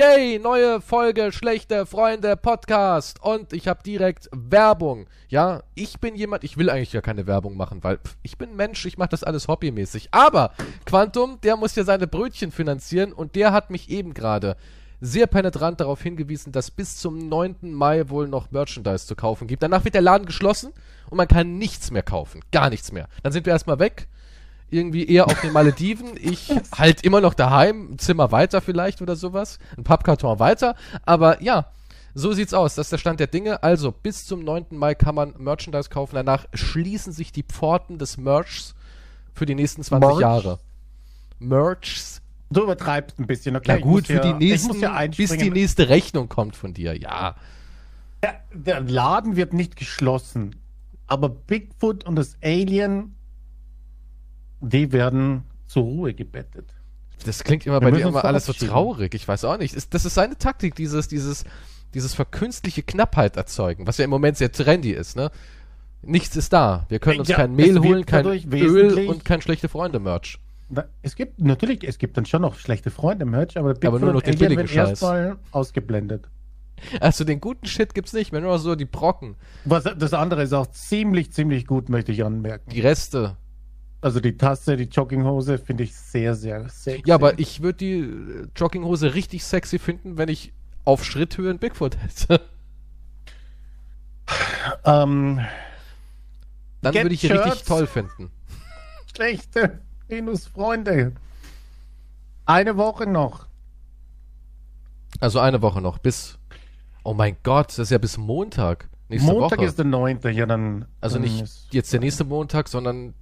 Yay, neue Folge Schlechte Freunde Podcast und ich habe direkt Werbung. Ja, ich bin jemand, ich will eigentlich gar keine Werbung machen, weil pff, ich bin Mensch, ich mache das alles hobbymäßig. Aber Quantum, der muss ja seine Brötchen finanzieren und der hat mich eben gerade sehr penetrant darauf hingewiesen, dass bis zum 9. Mai wohl noch Merchandise zu kaufen gibt. Danach wird der Laden geschlossen und man kann nichts mehr kaufen. Gar nichts mehr. Dann sind wir erstmal weg irgendwie eher auf den Malediven. Ich halt immer noch daheim, ein Zimmer weiter vielleicht oder sowas, ein Pappkarton weiter. Aber ja, so sieht's aus. Das ist der Stand der Dinge. Also bis zum 9. Mai kann man Merchandise kaufen. Danach schließen sich die Pforten des Merchs für die nächsten 20 Merch? Jahre. Merchs. Du übertreibst ein bisschen, okay? Ja Ich gut, für ja, die nächsten, ja bis die nächste Rechnung kommt von dir. Ja. Der, der Laden wird nicht geschlossen, aber Bigfoot und das Alien, die werden zur Ruhe gebettet. Das klingt immer Wir bei dir immer alles so traurig. Ich weiß auch nicht. Ist, das ist seine Taktik, dieses, dieses, dieses verkünstliche Knappheit erzeugen, was ja im Moment sehr trendy ist, ne? Nichts ist da. Wir können uns Ja, kein Mehl holen, kein Öl und kein schlechte Freunde-Merch. Es gibt natürlich, es gibt dann schon noch schlechte Freunde im Merch, aber Bigfoot nur noch den billigen Scheiß. ausgeblendet. Also den guten Shit gibt's nicht, wenn nur so die Brocken, Was, das andere ist auch ziemlich, ziemlich gut, möchte ich anmerken. die Reste. Also die Tasse, die Jogginghose finde ich sehr, sehr sexy. Ja, aber ich würde die äh, Jogginghose richtig sexy finden, wenn ich auf Schritthöhe einen Bigfoot hätte. Ähm, Dann würde ich die richtig Shirts. toll finden. schlechte Minusfreunde. Eine Woche noch. Also eine Woche noch, bis. Oh mein Gott, das ist ja bis Montag. Nächste Montag Woche. ist der 9. Ja, dann. Also nicht jetzt der nächste Montag, sondern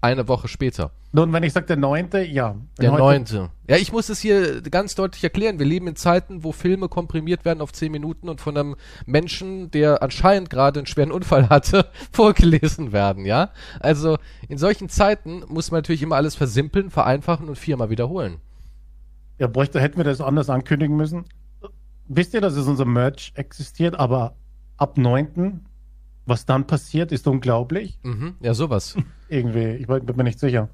eine Woche später. Nun, wenn ich sage der 9. ja. Der neunte. Ja, ich muss es hier ganz deutlich erklären. Wir leben in Zeiten, wo Filme komprimiert werden auf zehn Minuten und von einem Menschen, der anscheinend gerade einen schweren Unfall hatte, vorgelesen werden, ja? Also in solchen Zeiten muss man natürlich immer alles versimpeln, vereinfachen und viermal wiederholen. Ja, bräuchte, hätten wir das anders ankündigen müssen. Wisst ihr, dass es unser Merch existiert, aber ab 9. Was dann passiert, ist unglaublich. Mhm, ja, sowas. Irgendwie, ich bin mir nicht sicher.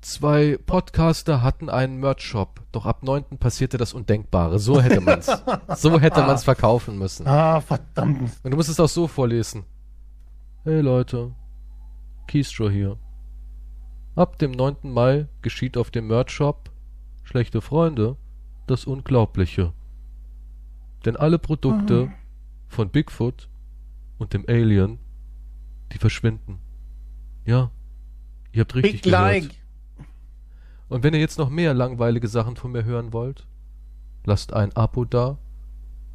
Zwei Podcaster hatten einen Merch-Shop, doch ab 9. passierte das Undenkbare. So hätte man's. so hätte man's verkaufen müssen. Ah, verdammt. Und du musst es auch so vorlesen. Hey Leute, Keystro hier. Ab dem 9. Mai geschieht auf dem Merch-Shop Schlechte Freunde das Unglaubliche. Denn alle Produkte von Bigfoot und dem Alien, die verschwinden. Ja, ihr habt richtig Big gehört. like. Und wenn ihr jetzt noch mehr langweilige Sachen von mir hören wollt, lasst ein Abo da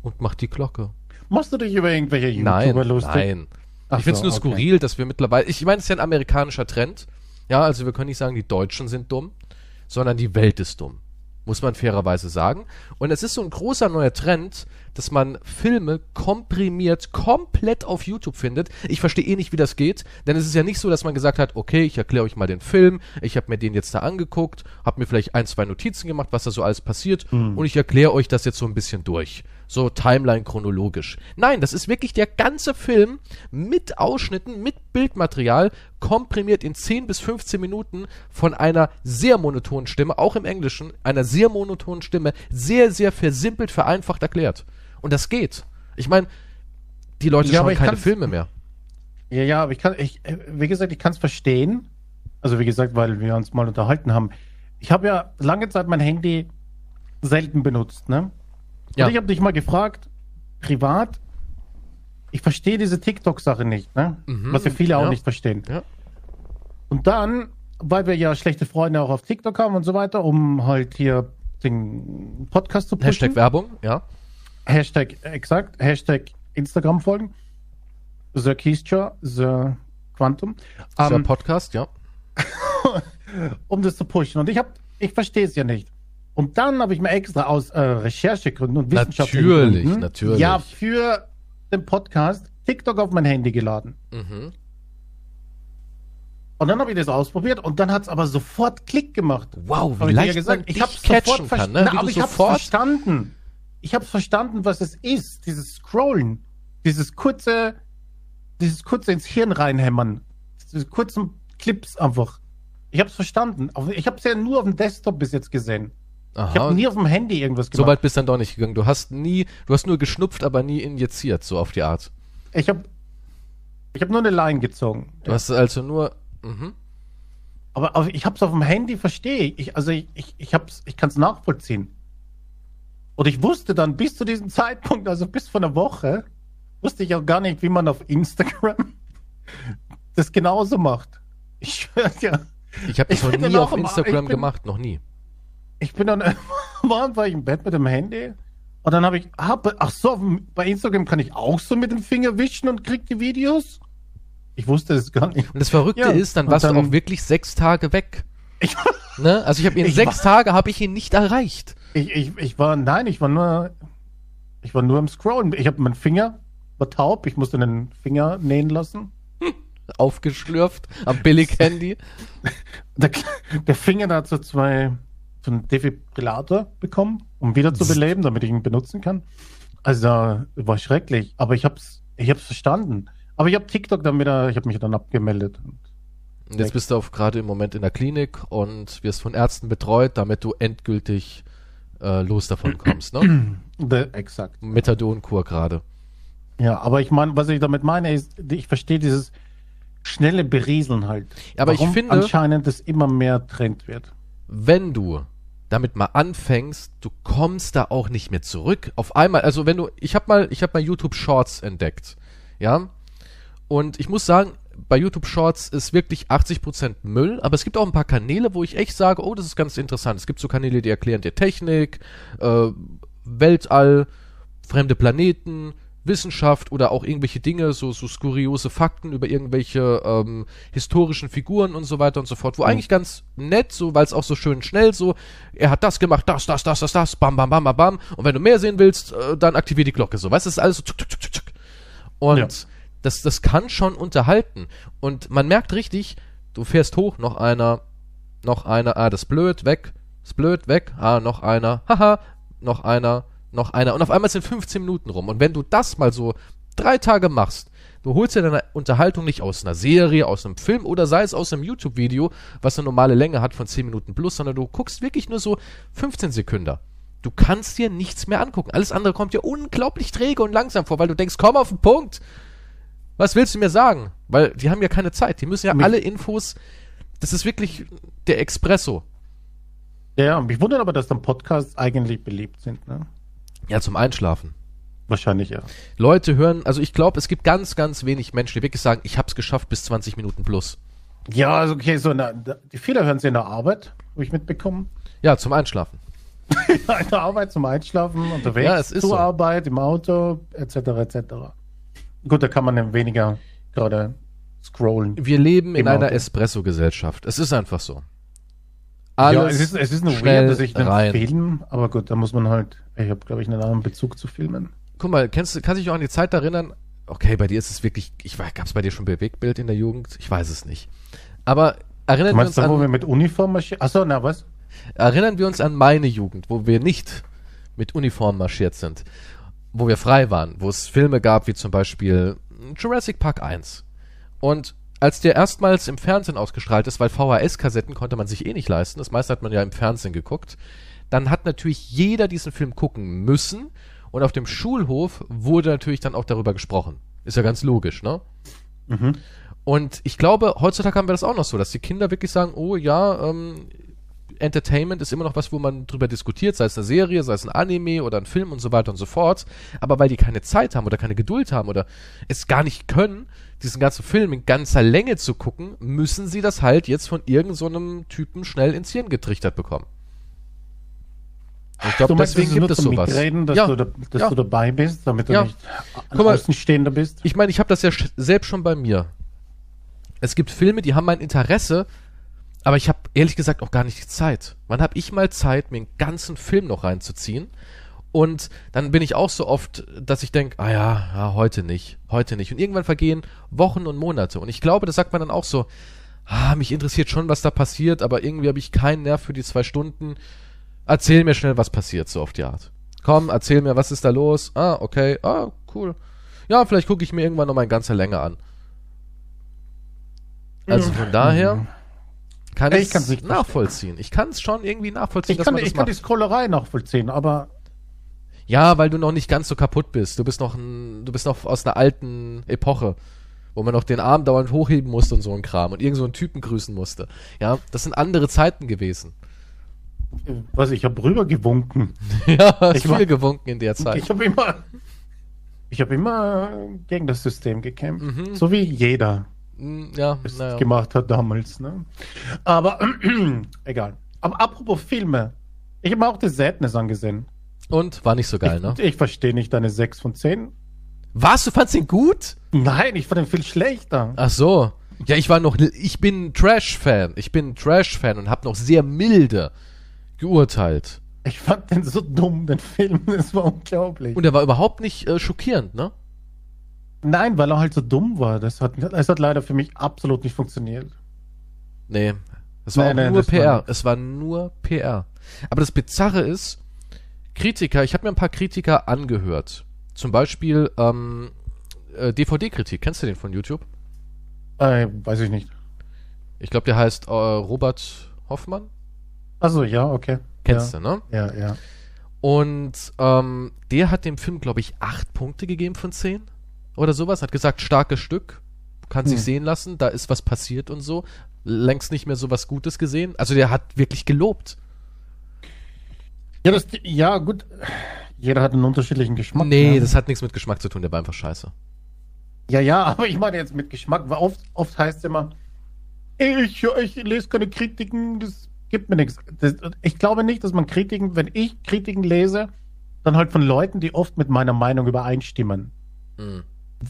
und macht die Glocke. Machst du dich über irgendwelche YouTuber Nein, lustig? nein. Ach ich finde es so, nur okay. skurril, dass wir mittlerweile, ich meine, es ist ja ein amerikanischer Trend. Ja, also wir können nicht sagen, die Deutschen sind dumm, sondern die Welt ist dumm. Muss man fairerweise sagen. Und es ist so ein großer neuer Trend, dass man Filme komprimiert komplett auf YouTube findet. Ich verstehe eh nicht, wie das geht, denn es ist ja nicht so, dass man gesagt hat, okay, ich erkläre euch mal den Film, ich habe mir den jetzt da angeguckt, habe mir vielleicht ein, zwei Notizen gemacht, was da so alles passiert und ich erkläre euch das jetzt so ein bisschen durch. So Timeline chronologisch. Nein, das ist wirklich der ganze Film mit Ausschnitten, mit Bildmaterial, komprimiert in 10 bis 15 Minuten von einer sehr monotonen Stimme, auch im Englischen, einer sehr monotonen Stimme, sehr, sehr versimpelt, vereinfacht erklärt. Und das geht. Ich meine, die Leute Ja, schauen keine Filme mehr. Ja, ja, aber ich kann, ich, wie gesagt, ich kann es verstehen. Also wie gesagt, weil wir uns mal unterhalten haben. Ich habe ja lange Zeit mein Handy selten benutzt, ne? Ja. Und ich habe dich mal gefragt, privat, ich verstehe diese TikTok-Sache nicht, ne? Mhm, Was ja viele auch ja. nicht verstehen. Ja. Und dann, weil wir ja schlechte Freunde auch auf TikTok haben und so weiter, um halt hier den Podcast zu pushen. Hashtag Werbung, ja. Hashtag, exakt, Hashtag Instagram folgen. The Keystra, The Quantum. Dieser Ähm, Podcast, ja. um das zu pushen. Und ich habe, ich verstehe es ja nicht. Und dann habe ich mir extra aus äh, Recherchegründen und wissenschaftlichen Natürlich, Gründen, natürlich. ja, für den Podcast TikTok auf mein Handy geladen. Mhm. Und dann habe ich das ausprobiert und dann hat es aber sofort Klick gemacht. Wow, wie ich leicht ja gesagt, ich habe sofort kann, verstanden. ne? Wie aber ich habe verstanden. Ich habe verstanden, was es ist, dieses Scrollen, dieses kurze, dieses kurze ins Hirn reinhämmern, diese kurzen Clips einfach. Ich habe es verstanden. Ich habe es ja nur auf dem Desktop bis jetzt gesehen. Ich habe nie auf dem Handy irgendwas So weit bist dann doch nicht gegangen. Du hast nie, du hast nur geschnupft, aber nie injiziert, so auf die Art. Ich habe ich hab nur eine Line gezogen. Du hast also nur. Mhm. Aber, aber ich hab's auf dem Handy, verstehe ich. Also ich, ich, ich, hab's, ich kann es nachvollziehen. Und ich wusste dann bis zu diesem Zeitpunkt, also bis vor einer Woche, wusste ich auch gar nicht, wie man auf Instagram das genauso macht. Ich schwör ja. Ich habe das noch nie auf Instagram bin, gemacht, noch nie. Ich bin dann war war ich im Bett mit dem Handy und dann habe ich, hab, ach so, bei Instagram kann ich auch so mit dem Finger wischen und krieg die Videos. Ich wusste es gar nicht. Und das Verrückte ja, ist, dann warst dann, du auch wirklich sechs Tage weg. Ich, ne? Also ich habe ihn sechs war, Tage habe ich ihn nicht erreicht. Ich, ich, ich war, nein, ich war nur, ich war nur im Scrollen. Ich habe meinen Finger war taub. Ich musste den Finger nähen lassen. Aufgeschlürft am Billig-Handy. Der, der Finger da hat so zwei, so einen Defibrillator bekommen, um wieder zu beleben, damit ich ihn benutzen kann. Also war schrecklich. Aber ich hab's, ich hab's verstanden. Aber ich habe TikTok dann wieder, ich habe mich dann abgemeldet. Und jetzt bist du auch gerade im Moment in der Klinik und wirst von Ärzten betreut, damit du endgültig äh, los davon kommst, ne? The, exakt. Methadonkur gerade. Ja, aber ich meine, was ich damit meine, ist, ich verstehe dieses schnelle Berieseln halt. Aber Warum ich finde. anscheinend das immer mehr Trend wird. Wenn du damit mal anfängst, du kommst da auch nicht mehr zurück. Auf einmal, also wenn du, ich habe mal, ich habe mal YouTube Shorts entdeckt, ja, und ich muss sagen, bei YouTube Shorts ist wirklich 80% Müll, aber es gibt auch ein paar Kanäle, wo ich echt sage, oh, das ist ganz interessant. Es gibt so Kanäle, die erklären dir Technik, äh, Weltall, fremde Planeten, Wissenschaft oder auch irgendwelche Dinge, so, so skuriose Fakten über irgendwelche ähm, historischen Figuren und so weiter und so fort, wo mhm. eigentlich ganz nett, so, weil es auch so schön schnell so, er hat das gemacht, das, das, das, das, das, bam, bam, bam, bam, bam, und wenn du mehr sehen willst, äh, dann aktivier die Glocke, so, weißt du, das ist alles so, tschuk, tschuk, tschuk, tschuk. und ja das, das kann schon unterhalten. Und man merkt richtig, du fährst hoch, noch einer, noch einer, ah, das ist blöd, weg, ist blöd, weg, ah, noch einer, haha, noch einer, noch einer. Und auf einmal sind 15 Minuten rum. Und wenn du das mal so drei Tage machst, du holst dir deine Unterhaltung nicht aus einer Serie, aus einem Film oder sei es aus einem YouTube-Video, was eine normale Länge hat von 10 Minuten plus, sondern du guckst wirklich nur so 15 Sekunden. Du kannst dir nichts mehr angucken. Alles andere kommt dir unglaublich träge und langsam vor, weil du denkst, komm auf den Punkt. Was willst du mir sagen? Weil die haben ja keine Zeit. Die müssen ja mich alle Infos. Das ist wirklich der Expresso. Ja, mich wundert aber, dass dann Podcasts eigentlich beliebt sind, ne? Ja, zum Einschlafen. Wahrscheinlich, ja. Leute hören, also ich glaube, es gibt ganz, ganz wenig Menschen, die wirklich sagen, ich habe es geschafft bis 20 Minuten plus. Ja, also okay, so der, die viele hören sie in der Arbeit, habe ich mitbekommen. Ja, zum Einschlafen. in der Arbeit zum Einschlafen, unterwegs ja, zur so. Arbeit, im Auto, etc., etc. Gut, da kann man weniger gerade scrollen. Wir leben in einer Espresso-Gesellschaft. Es ist einfach so. Alles ja, es ist, es ist eine weird, dass ich einen Film, aber gut, da muss man halt, ich habe, glaube ich, einen anderen Bezug zu Filmen. Guck mal, kennst du, kannst du dich auch an die Zeit erinnern? Okay, bei dir ist es wirklich, ich weiß, gab es bei dir schon Bewegtbild in der Jugend? Ich weiß es nicht. Aber erinnern wir uns da, an... wo wir mit Uniform marschieren? Achso, na was? Erinnern wir uns an meine Jugend, wo wir nicht mit Uniform marschiert sind wo wir frei waren, wo es Filme gab, wie zum Beispiel Jurassic Park 1. Und als der erstmals im Fernsehen ausgestrahlt ist, weil VHS-Kassetten konnte man sich eh nicht leisten, das meiste hat man ja im Fernsehen geguckt, dann hat natürlich jeder diesen Film gucken müssen und auf dem Schulhof wurde natürlich dann auch darüber gesprochen. Ist ja ganz logisch, ne? Mhm. Und ich glaube, heutzutage haben wir das auch noch so, dass die Kinder wirklich sagen, oh ja, ähm, Entertainment ist immer noch was, wo man drüber diskutiert, sei es eine Serie, sei es ein Anime oder ein Film und so weiter und so fort. Aber weil die keine Zeit haben oder keine Geduld haben oder es gar nicht können, diesen ganzen Film in ganzer Länge zu gucken, müssen sie das halt jetzt von irgendeinem so Typen schnell ins Hirn getrichtert bekommen. Ich glaube, deswegen gibt es sowas. Mitreden, dass, ja. du, da, dass ja. du dabei bist, damit du ja. nicht Guck mal, Außenstehender bist. Ich meine, ich habe das ja selbst schon bei mir. Es gibt Filme, die haben mein Interesse, aber ich habe ehrlich gesagt auch gar nicht die Zeit. Wann habe ich mal Zeit, mir einen ganzen Film noch reinzuziehen? Und dann bin ich auch so oft, dass ich denke, ah ja, ja, heute nicht, heute nicht. Und irgendwann vergehen Wochen und Monate. Und ich glaube, das sagt man dann auch so, ah, mich interessiert schon, was da passiert, aber irgendwie habe ich keinen Nerv für die zwei Stunden. Erzähl mir schnell, was passiert, so auf die Art. Komm, erzähl mir, was ist da los? Ah, okay, ah, cool. Ja, vielleicht gucke ich mir irgendwann noch mal in ganzer Länge an. Also von daher kann Ich es nicht nachvollziehen. Ich kann es schon irgendwie nachvollziehen, Ich kann, ich kann die. Scrollerei nachvollziehen, aber Ja, weil du noch nicht ganz so kaputt bist. Du bist noch ein, du bist noch aus einer alten Epoche, wo man noch den Arm dauernd hochheben musste und so ein Kram und irgend so einen Typen grüßen musste. Ja, das sind andere Zeiten gewesen. was ich habe rübergewunken. ja, hast Ich viel war- gewunken in der Zeit. Ich habe immer, ich habe immer gegen das System gekämpft, Mhm. so wie jeder Mm, Ja, naja. gemacht hat damals. Ne? Aber egal. Aber apropos Filme, ich habe mir auch The Sadness angesehen. Und war nicht so geil, ne? Ich, ich verstehe nicht deine 6 von 10. Was? Du fandst ihn gut? Nein, ich fand den viel schlechter. Ach so. Ja, ich war noch, ich bin Trash-Fan. Ich bin Trash-Fan und habe noch sehr milde geurteilt. Ich fand den so dumm, den Film. Das war unglaublich. Und er war überhaupt nicht äh, schockierend, ne? Nein, weil er halt so dumm war. Das hat, das hat leider für mich absolut nicht funktioniert. Nee. Es war Nee, auch nee, nur war PR. nix. Es war nur PR. Aber das Bizarre ist, Kritiker, ich habe mir ein paar Kritiker angehört. Zum Beispiel ähm, äh, DVD-Kritik. Kennst du den von YouTube? Äh, weiß ich nicht. Ich glaube, der heißt äh, Robert Hoffmann. Also ja, okay. Kennst ja. du, ne? Ja, ja. Und ähm, der hat dem Film, glaube ich, acht Punkte gegeben von zehn oder sowas. Hat gesagt, starkes Stück, kann sich Hm. sehen lassen, da ist was passiert und so. Längst nicht mehr so was Gutes gesehen. Also der hat wirklich gelobt. Ja, das, ja, gut. Jeder hat einen unterschiedlichen Geschmack. nee, ne? das hat nichts mit Geschmack zu tun, der war einfach scheiße. Ja, ja, aber ich meine jetzt mit Geschmack, weil oft, oft heißt es immer, ich, ich lese keine Kritiken, das gibt mir nichts. Das, ich glaube nicht, dass man Kritiken, wenn ich Kritiken lese, dann halt von Leuten, die oft mit meiner Meinung übereinstimmen. Mhm.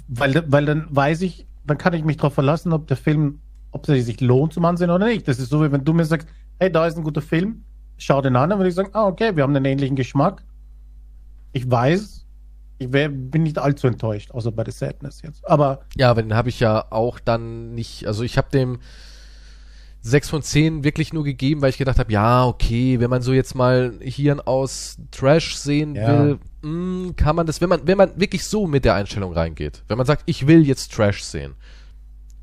Weil, weil dann weiß ich, dann kann ich mich darauf verlassen, ob der Film, ob er sich lohnt zum Ansehen oder nicht. Das ist so, wie wenn du mir sagst, hey, da ist ein guter Film, schau den an, dann würde ich sagen, ah, okay, wir haben einen ähnlichen Geschmack. Ich weiß, ich wär, bin nicht allzu enttäuscht, außer bei The Sadness jetzt. Aber Ja, aber den habe ich ja auch dann nicht, also ich habe dem 6 von 10 wirklich nur gegeben, weil ich gedacht habe, ja, okay, wenn man so jetzt mal Hirn aus Trash sehen Ja. will, mh, kann man das, wenn man, wenn man wirklich so mit der Einstellung reingeht, wenn man sagt, ich will jetzt Trash sehen,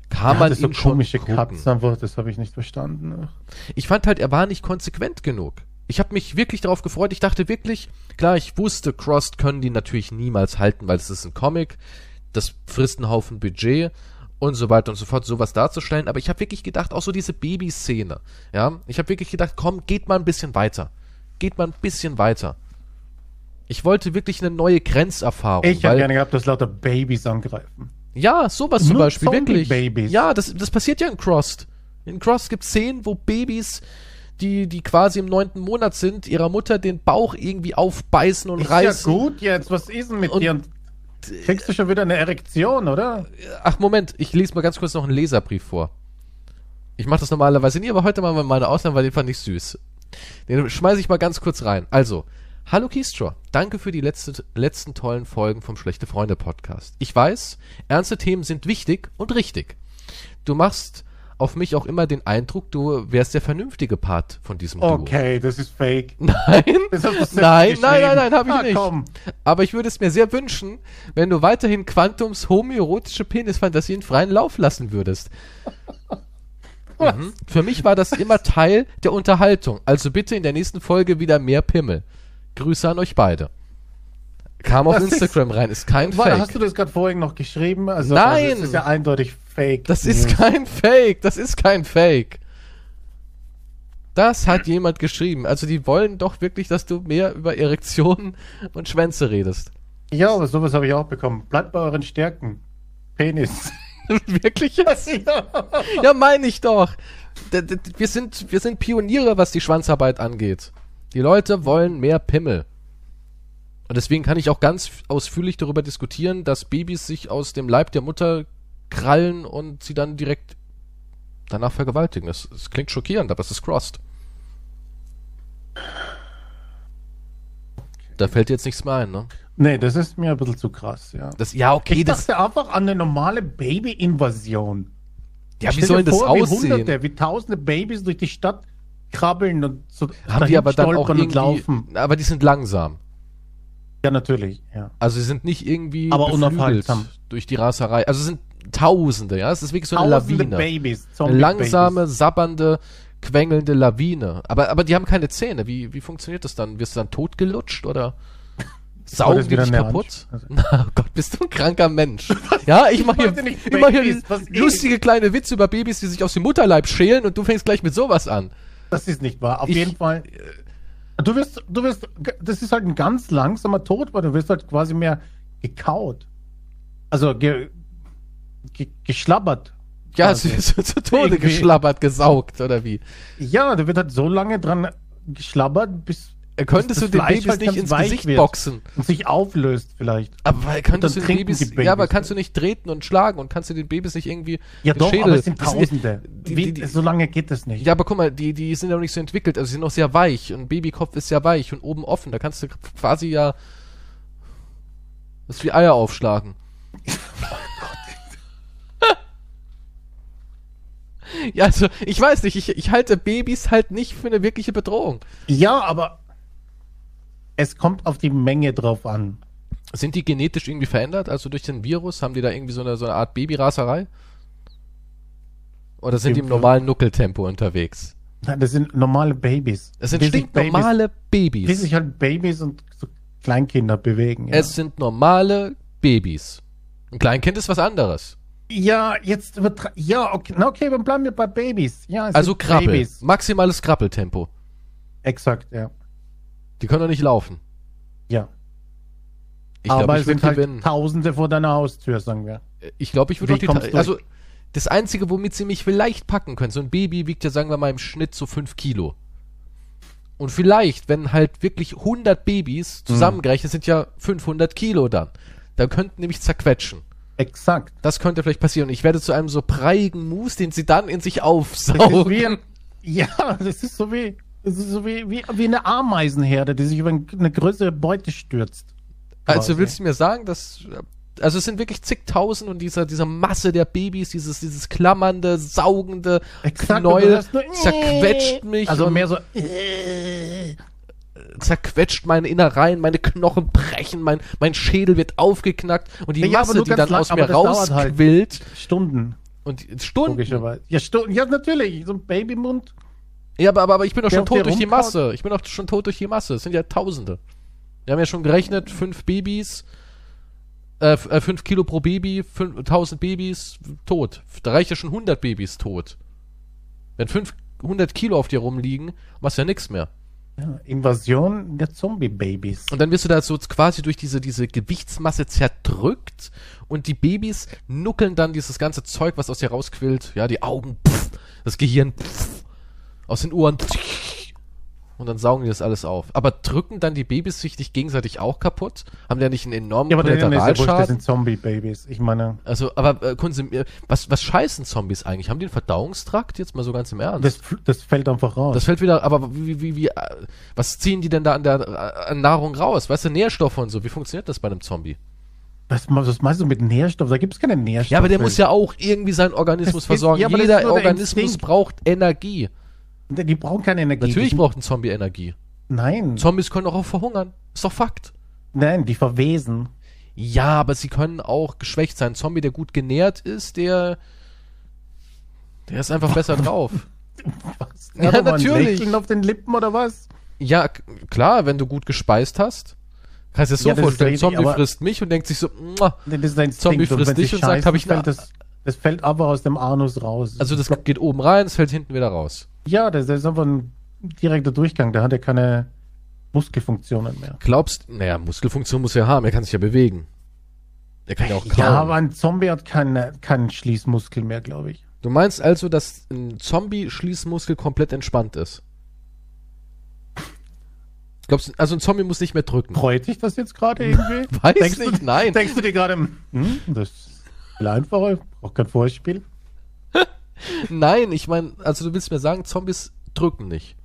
kann Ja, man das so ihn schon komische gucken. Einfach, das habe ich nicht verstanden. Ich fand halt, er war nicht konsequent genug. Ich habe mich wirklich darauf gefreut. Ich dachte wirklich, klar, ich wusste, Crossed können die natürlich niemals halten, weil es ist ein Comic. Das frisst einen Haufen Budget und so weiter und so fort, sowas darzustellen. Aber ich habe wirklich gedacht, auch so diese Babyszene. Ja, ich habe wirklich gedacht, komm, geht mal ein bisschen weiter. Geht mal ein bisschen weiter. Ich wollte wirklich eine neue Grenzerfahrung. Ich hätte gerne gehabt, dass lauter Babys angreifen. ja, sowas zum Nur Beispiel, wirklich. Zombie-Babys. Ja, das, das passiert ja in Crossed. In Crossed gibt es Szenen, wo Babys, die, die quasi im neunten Monat sind, ihrer Mutter den Bauch irgendwie aufbeißen und Ist reißen. ja gut jetzt, was ist denn mit Und- dir? Und kriegst du schon wieder eine Erektion, oder? Ach, Moment, ich lese mal ganz kurz noch einen Leserbrief vor. Ich mache das normalerweise nie, aber heute mal meine Ausnahme, weil den fand ich süß. Den schmeiße ich mal ganz kurz rein. Also, hallo Keystra, danke für die letzte, letzten tollen Folgen vom Schlechte Freunde Podcast. Ich weiß, ernste Themen sind wichtig und richtig. Du machst auf mich auch immer den Eindruck, du wärst der vernünftige Part von diesem Duo. Okay, das ist fake. Nein, Das hast du selbst nein, nein, nein, nein, habe ich ah, nicht. Komm. Aber ich würde es mir sehr wünschen, wenn du weiterhin Quantums homoerotische Penisfantasien freien Lauf lassen würdest. Mhm. Für mich war das immer Teil der Unterhaltung. Also bitte in der nächsten Folge wieder mehr Pimmel. Grüße an euch beide. Kam auf Das ist- Instagram rein, ist kein Fake. hast du das gerade vorhin noch geschrieben? Also, Nein! Also, das ist ja eindeutig fake. Das ist kein Fake, das ist kein Fake. Das hat jemand geschrieben. Also die wollen doch wirklich, dass du mehr über Erektionen und Schwänze redest. Ja, aber sowas habe ich auch bekommen. Bleibt bei euren Stärken. Penis. wirklich jetzt? ja. Ja, meine ich doch. Wir, sind, wir sind Pioniere, was die Schwanzarbeit angeht. Die Leute wollen mehr Pimmel. Und deswegen kann ich auch ganz ausführlich darüber diskutieren, dass Babys sich aus dem Leib der Mutter krallen und sie dann direkt danach vergewaltigen. Das, das klingt schockierend, aber es ist crossed. Da fällt dir jetzt nichts mehr ein, ne? Nee, das ist mir ein bisschen zu krass, ja. Das, ja, okay, ich das. dachte einfach an eine normale Baby-Invasion. Ja, wie soll das vor, wie aussehen? Hunderte, wie tausende Babys durch die Stadt krabbeln und so Haben die aber dann auch irgendwie. laufen. Aber die sind langsam. Ja, natürlich, ja. Also sie sind nicht irgendwie Aber unaufhaltsam. durch die Raserei. Also es sind Tausende, ja. Es ist wirklich so eine Tausende Lawine. Babys, Eine langsame, sabbernde, quengelnde Lawine. Aber, aber die haben keine Zähne. Wie, wie funktioniert das dann? Wirst du dann totgelutscht oder saugen das die dich kaputt? Also- Na oh Gott, bist du ein kranker Mensch. ja, ich mache hier, ich mach hier Babys, lustige kleine Witze über Babys, die sich aus dem Mutterleib schälen und du fängst gleich mit sowas an. Das ist nicht wahr. Auf Ich- jeden Fall. Du wirst, du wirst, das ist halt ein ganz langsamer Tod, weil du wirst halt quasi mehr gekaut. Also ge, ge, geschlabbert. Ja, es wird zu Tode geschlabbert, gesaugt oder wie? Ja, da wird halt so lange dran geschlabbert, bis Äh, Könntest das du den Fleisch Babys halt nicht ins Gesicht wird. boxen? und sich auflöst vielleicht. Aber weil könntest du den Babys, Babys. ja, aber kannst du nicht treten und schlagen und kannst du den Babys nicht irgendwie Ja doch, Schädel- aber es sind Tausende. die- die- die- so lange geht das nicht. Ja, aber guck mal, die, die sind ja noch nicht so entwickelt, also sie sind noch sehr weich und Babykopf ist sehr weich und oben offen, da kannst du quasi ja das ist wie Eier aufschlagen. ja, also ich weiß nicht, ich, ich halte Babys halt nicht für eine wirkliche Bedrohung. Ja, aber es kommt auf die Menge drauf an. Sind die genetisch irgendwie verändert? Also durch den Virus? Haben die da irgendwie so eine, so eine Art Babyraserei? Oder sind die im normalen Nuckeltempo unterwegs? Nein, Das sind normale Babys. Es sind Die stinknormale Babys, Babys. sich halt Babys und so Kleinkinder bewegen. Ja, Es sind normale Babys. Ein Kleinkind ist was anderes. ja jetzt übertra- ja, okay, na okay, dann bleiben wir bei Babys. Ja, Also Krabbel. Babys. Maximales Krabbeltempo. Exakt, ja. Die können doch nicht laufen. Ja. Ich aber glaube, es ich würde sind halt gewinnen. Tausende vor deiner Haustür, sagen wir. Ich glaube, ich würde auch die. Ta- Also, das Einzige, womit sie mich vielleicht packen können, so ein Baby wiegt ja, sagen wir mal, im Schnitt so 5 Kilo. Und vielleicht, wenn halt wirklich 100 Babys zusammengerechnet sind, ja 500 Kilo dann. Da könnten nämlich zerquetschen. Exakt. Das könnte vielleicht passieren. Und ich werde zu einem so breiigen Mus, den sie dann in sich Das ist aufsaugen. wie ein, ja, das ist so wie, so wie, wie, wie eine Ameisenherde, die sich über eine größere Beute stürzt. Also quasi. willst du mir sagen, dass also es sind wirklich zigtausend und dieser dieser Masse der Babys, dieses dieses klammernde, saugende Exakt, Knäuel zerquetscht mich Also mehr so, zerquetscht meine Innereien, meine Knochen brechen, mein mein Schädel wird aufgeknackt und die Ja, Masse, die dann lang, aus mir halt. rausquillt Stunden, und Stunden. Ja, Stunden, ja, natürlich, so ein Babymund. Ja, aber, aber, aber ich bin doch schon tot durch die? Masse. Ich bin doch schon tot durch die Masse. Es sind ja Tausende. Wir haben ja schon gerechnet, fünf Babys, äh, äh, fünf Kilo pro Baby, fünf, 1000 Babys, tot. Da reicht ja schon 100 Babys tot. Wenn 500 Kilo auf dir rumliegen, machst du ja nichts mehr. Ja, Invasion der Zombie-Babys. Und dann wirst du da so quasi durch diese, diese Gewichtsmasse zerdrückt und die Babys nuckeln dann dieses ganze Zeug, was aus dir rausquillt. Ja, die Augen, pff, das Gehirn, pff, aus den Ohren, und dann saugen die das alles auf. Aber drücken dann die Babys sich nicht gegenseitig auch kaputt? Haben die ja nicht einen enormen Ja, aber ist ja das Kollateralschaden? sind Zombie-Babys. Ich meine, Also, aber äh, konsum- was, was scheißen Zombies eigentlich? Haben die einen Verdauungstrakt? Jetzt mal so ganz im Ernst. das, das fällt einfach raus. Das fällt wieder, aber wie, wie, wie, äh, was ziehen die denn da an der äh, an Nahrung raus? Weißt du, Nährstoffe und so, wie funktioniert das bei einem Zombie? was, was meinst du mit Nährstoff? Da gibt es keine Nährstoffe. Ja, aber der muss ja auch irgendwie seinen Organismus Das ist- versorgen. ja, Jeder Organismus braucht Energie. Die brauchen keine Energie. Natürlich braucht ein Zombie Energie. Nein, Zombies können auch verhungern. Ist doch Fakt. nein, die verwesen. Ja, aber sie können auch geschwächt sein. Ein Zombie, der gut genährt ist, der der ist einfach besser drauf. Was? Ja, ein natürlich. Lächeln auf den Lippen oder was? Ja, klar, wenn du gut gespeist hast. Kannst du dir so Ja, vorstellen, Zombie frisst mich und denkt sich so, Das ist dein Zombie frisst dich und sagt, scheißen, hab ich ne- fällt das, fällt aber aus dem Anus raus. also das geht oben rein, es fällt hinten wieder raus. ja, das ist einfach ein direkter Durchgang. Da hat er keine Muskelfunktionen mehr. Glaubst, naja, Muskelfunktion muss er haben, er kann sich ja bewegen. Er kann ja auch kauen. Ja, aber ein Zombie hat keine, keinen Schließmuskel mehr, glaube ich. Du meinst also, dass ein Zombie-Schließmuskel komplett entspannt ist? Glaubst du, also ein Zombie muss nicht mehr drücken? Freut dich das jetzt gerade irgendwie? Weiß denkst nicht, du, nein. Denkst du dir gerade, hm, das einfacher, braucht kein Vorspiel? Nein, ich meine, also du willst mir sagen, Zombies drücken nicht.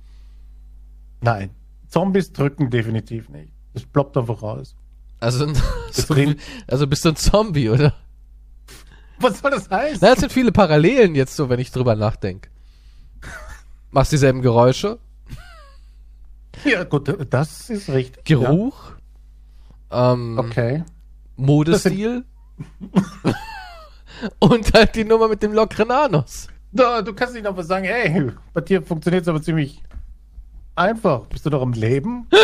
Nein. Zombies drücken definitiv nicht. Das ploppt einfach raus. Also, so, also bist du ein Zombie, oder? Was soll das heißen? Na, es sind viele Parallelen jetzt so, wenn ich drüber nachdenke. Machst dieselben Geräusche, Ja, gut, das ist richtig. Geruch, ähm, Ja. Okay. Modestil und halt die Nummer mit dem lockeren Anus. Du, du kannst nicht einfach sagen, hey, bei dir funktioniert es aber ziemlich einfach. Bist du doch am Leben?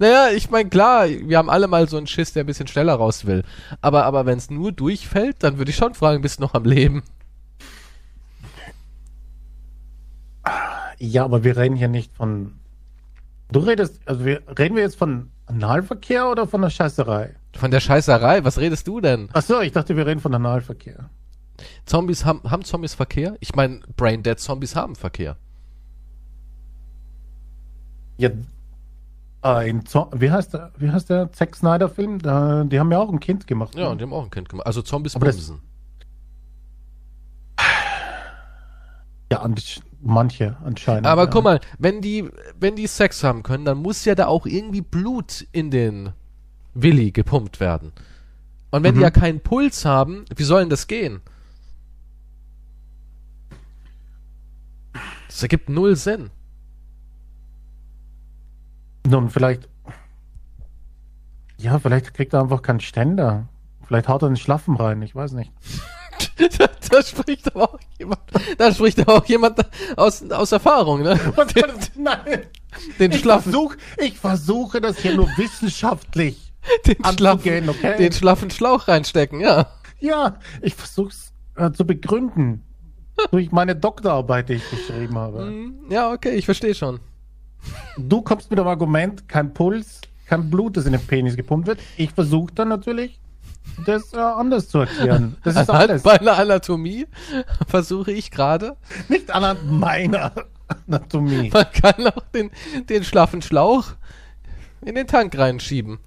Naja, ich meine, klar, wir haben alle mal so einen Schiss, der ein bisschen schneller raus will. Aber, aber wenn es nur durchfällt, dann würde ich schon fragen, bist du noch am Leben? Ja, aber wir reden hier nicht von. Du redest, also wir reden wir jetzt von Analverkehr oder von der Scheißerei? Von der Scheißerei, was redest du denn? Achso, ich dachte, wir reden von Analverkehr. Zombies haben, haben Zombies Verkehr? Ich meine, Brain Dead Zombies haben Verkehr. Ja, in Zo wie heißt der, wie heißt der Zack Snyder Film? Da, die haben ja auch ein Kind gemacht. Ja, ne? und die haben auch ein Kind gemacht. Also Zombies Aber bumsen. ja an, manche anscheinend. Aber ja. guck mal, wenn die, wenn die Sex haben können, dann muss ja da auch irgendwie Blut in den Willi gepumpt werden. Und wenn die Mhm. ja keinen Puls haben, wie soll denn das gehen? Das ergibt null Sinn. Nun, vielleicht. Ja, vielleicht kriegt er einfach keinen Ständer. Vielleicht haut er einen Schlaffen rein, ich weiß nicht. da, da spricht aber auch jemand, da spricht aber auch jemand aus, aus Erfahrung, ne? Das? Nein! Den Ich, schlaffen, versuch, ich versuche das hier nur wissenschaftlich den schlaffen, okay? den schlaffen Schlauch reinstecken, ja. ja, ich versuche es äh, zu begründen. durch meine Doktorarbeit, die ich geschrieben habe. Hm, Ja, okay, ich verstehe schon. Du kommst mit dem Argument, kein Puls, kein Blut, das in den Penis gepumpt wird. Ich versuche dann natürlich, das äh, anders zu erklären. Das ist Anhand alles. meiner Anatomie versuche ich gerade. Nicht anhand meiner Anatomie. Man kann auch den, den schlaffen Schlauch in den Tank reinschieben.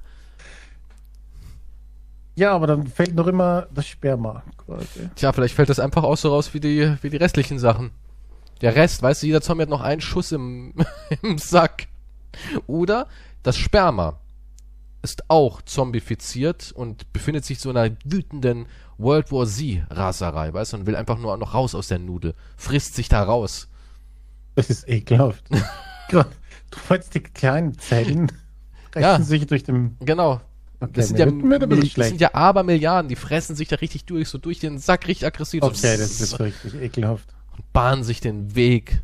Ja, aber dann fällt noch immer das Sperma quasi. Tja, vielleicht fällt das einfach auch so raus wie die, wie die restlichen Sachen. Der Rest, weißt du, jeder Zombie hat noch einen Schuss im, im Sack. Oder das Sperma ist auch zombifiziert und befindet sich so in einer wütenden World War Z-Raserei, weißt du, und will einfach nur noch raus aus der Nudel. Frisst sich da raus. Das ist ekelhaft. du wolltest die kleinen Zellen rächen Ja. sich durch den. Genau. Okay, Das sind, ja, das sind ja Abermilliarden, die fressen sich da richtig durch, so durch den Sack, richtig aggressiv. Okay, so das ist richtig ekelhaft. und bahnen sich den Weg.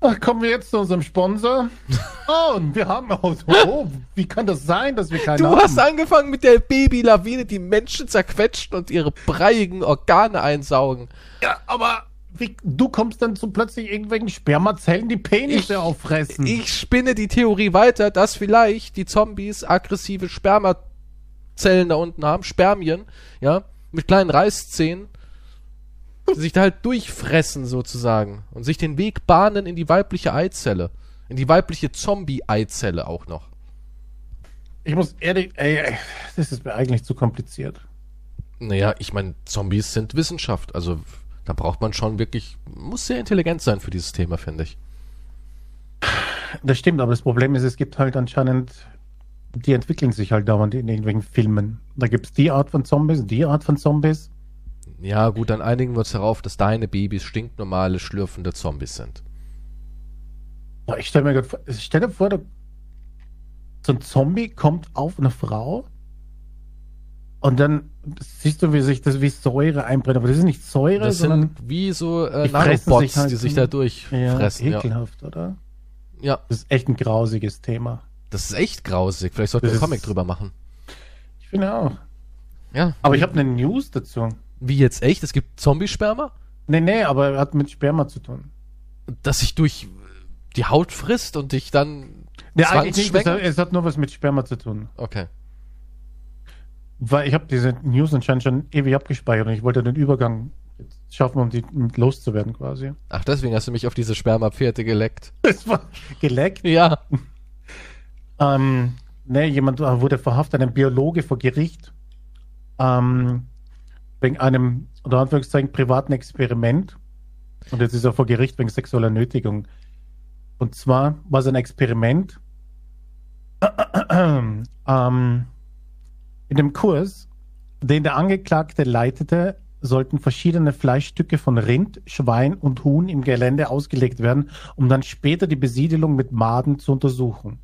Ach, kommen wir jetzt zu unserem Sponsor. Oh, und wir haben. Oh, oh, wie kann das sein, dass wir keinen Du haben? hast angefangen mit der Babylawine, die Menschen zerquetscht und ihre breiigen Organe einsaugen. Ja, aber wie, du kommst dann zu plötzlich irgendwelchen Spermazellen, die Penisse Ich- auffressen. Ich spinne die Theorie weiter, dass vielleicht die Zombies aggressive Spermazellen da unten haben, Spermien, ja, mit kleinen Reißzähnen, die sich da halt durchfressen sozusagen und sich den Weg bahnen in die weibliche Eizelle. In die weibliche Zombie-Eizelle auch noch. Ich muss ehrlich, ey, ey, das ist mir eigentlich zu kompliziert. Naja, ich meine, Zombies sind Wissenschaft. Also da braucht man schon wirklich, muss sehr intelligent sein für dieses Thema, finde ich. Das stimmt, aber das Problem ist, es gibt halt anscheinend, die entwickeln sich halt dauernd in irgendwelchen Filmen. Da gibt es die Art von Zombies, die Art von Zombies. Ja, gut, dann einigen wir uns darauf, dass deine Babys stinknormale, schlürfende Zombies sind. Ich stell mir gerade vor, stell dir vor, so ein Zombie kommt auf eine Frau und dann siehst du, wie sich das wie Säure einbrennt. Aber das ist nicht Säure, Das sondern sind wie so äh, die Nanobots, sich halt die sich da ja, durchfressen. Ja, ekelhaft, oder? ja, Das ist echt ein grausiges Thema. Das ist echt grausig. Vielleicht sollten wir Das einen Comic drüber machen. Ich finde auch. Ja, Aber ich habe eine News dazu. wie jetzt echt? Es gibt Zombie-Sperma, Nee, nee, aber hat mit Sperma zu tun. das sich durch die Haut frisst und dich dann Ja, eigentlich nicht. Es hat, es hat nur was mit Sperma zu tun. Okay. Weil ich habe diese News anscheinend schon ewig abgespeichert und ich wollte den Übergang schaffen, um die loszuwerden quasi. Ach, deswegen hast du mich auf diese Spermapferde geleckt. Es war geleckt. Ja. Ähm, ne, jemand äh, wurde verhaftet, ein Biologe vor Gericht, ähm, wegen einem, unter Anführungszeichen, privaten Experiment. Und jetzt ist er vor Gericht wegen sexueller Nötigung. Und zwar war es ein Experiment. ähm, in dem Kurs, den der Angeklagte leitete, sollten verschiedene Fleischstücke von Rind, Schwein und Huhn im Gelände ausgelegt werden, um dann später die Besiedelung mit Maden zu untersuchen.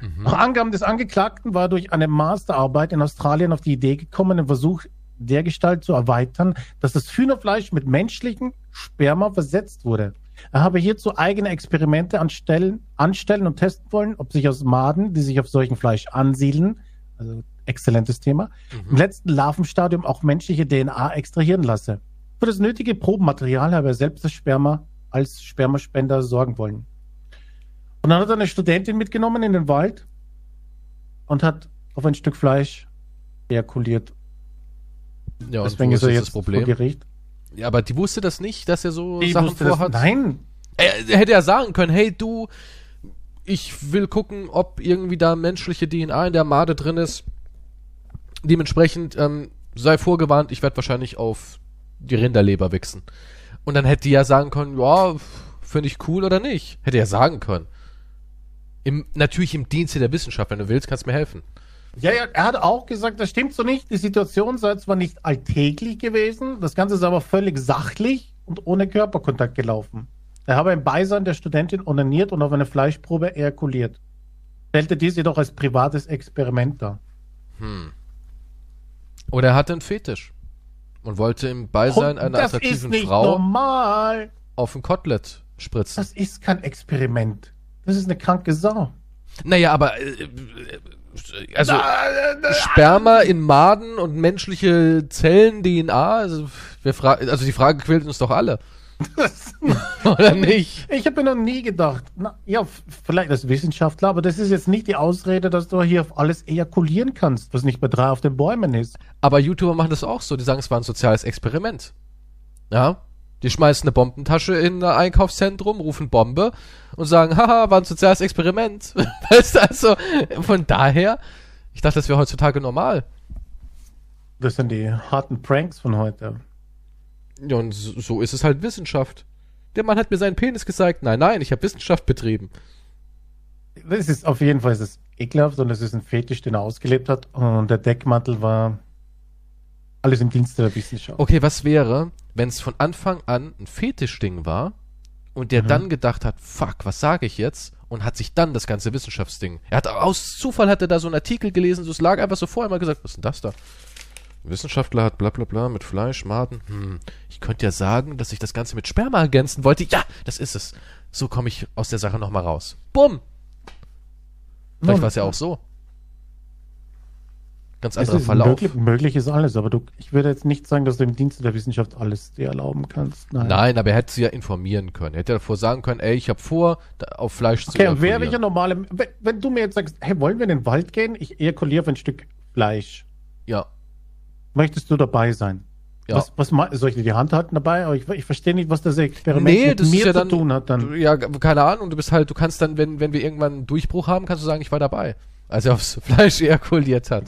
Mhm. Nach Angaben des Angeklagten war er durch eine Masterarbeit in Australien auf die Idee gekommen, den Versuch dergestalt zu erweitern, dass das Hühnerfleisch mit menschlichem Sperma versetzt wurde. Er habe hierzu eigene Experimente anstellen, anstellen und testen wollen, ob sich aus Maden, die sich auf solchen Fleisch ansiedeln, also exzellentes Thema, Mhm. im letzten Larvenstadium auch menschliche DNA extrahieren lasse. Für das nötige Probenmaterial habe er selbst das Sperma als Spermaspender sorgen wollen. Und dann hat er eine Studentin mitgenommen in den Wald und hat auf ein Stück Fleisch ejakuliert. Ja, und Deswegen ist er das jetzt vor Problem. Gericht. Ja, aber die wusste das nicht, dass er so Ich Sachen wusste das- vorhat. Nein, Er, er hätte ja sagen können, hey du, ich will gucken, ob irgendwie da menschliche DNA in der Made drin ist. Dementsprechend ähm, sei vorgewarnt, ich werde wahrscheinlich auf die Rinderleber wichsen. Und dann hätte die ja sagen können, ja, finde ich cool oder nicht. Hätte er sagen können. Im, natürlich im Dienste der Wissenschaft, wenn du willst, kannst du mir helfen. Ja, ja, er hat auch gesagt, das stimmt so nicht. Die Situation sei zwar nicht alltäglich gewesen, das Ganze ist aber völlig sachlich und ohne Körperkontakt gelaufen. Er habe im Beisein der Studentin onaniert und auf eine Fleischprobe ejakuliert. Stellte dies jedoch als privates Experiment dar. Oder er hatte einen Fetisch und wollte im Beisein einer das ist attraktiven Frau normal. auf ein Kotelett spritzen. Das ist kein Experiment. Das ist eine kranke Sau. Naja, aber äh, äh, also Sperma in Maden und menschliche Zellen, DNA, also, also die Frage quält uns doch alle. Oder nicht? Ich habe mir noch nie gedacht, na, ja, vielleicht als Wissenschaftler, aber das ist jetzt nicht die Ausrede, dass du hier auf alles ejakulieren kannst, was nicht bei drei auf den Bäumen ist. Aber YouTuber machen das auch so, die sagen, es war ein soziales Experiment. Ja? Die schmeißen eine Bombentasche in ein Einkaufszentrum, rufen Bombe und sagen, haha, war ein soziales Experiment. weißt du, also von daher, ich dachte, das wäre heutzutage normal. Das sind die harten Pranks von heute. Ja, und so, ist es halt Wissenschaft. Der Mann hat mir seinen Penis gezeigt. Nein, nein, ich habe Wissenschaft betrieben. Das ist auf jeden Fall ist es ekelhaft und es ist ein Fetisch, den er ausgelebt hat. Und der Deckmantel war alles im Dienste der Wissenschaft. Okay, was wäre, wenn es von Anfang an ein Fetischding war und der dann gedacht hat, fuck, was sage ich jetzt? Und hat sich dann das ganze Wissenschaftsding. Er hat aus Zufall hat er da so einen Artikel gelesen, so es lag einfach so vor, er hat mal gesagt, was ist denn das da? Wissenschaftler hat bla bla bla mit Fleisch, Maden. Hm, ich könnte ja sagen, dass ich das Ganze mit Sperma ergänzen wollte. Ja, das ist es. So komme ich aus der Sache nochmal raus. Bumm! Vielleicht war es ja auch so. Ganz anderer Verlauf. möglich, möglich ist alles, aber du, ich würde jetzt nicht sagen, dass du im Dienste der Wissenschaft alles dir erlauben kannst. Nein. Nein, aber er hätte sie ja informieren können. Er hätte ja davor sagen können, ey, ich habe vor, auf Fleisch zu Okay, wer ejakulieren. welcher normale, wenn, wenn du mir jetzt sagst, hey, wollen wir in den Wald gehen? Ich ejakuliere auf ein Stück Fleisch. Ja, Möchtest du dabei sein? ja. Was, was soll ich dir die Hand halten dabei? Aber ich, ich verstehe nicht, was das Experiment Nee, mit das mir ja zu dann, tun hat. Dann. ja, keine Ahnung, du bist halt, du kannst dann, wenn, wenn wir irgendwann einen Durchbruch haben, kannst du sagen, ich war dabei. Als er aufs Fleisch ejakuliert hat.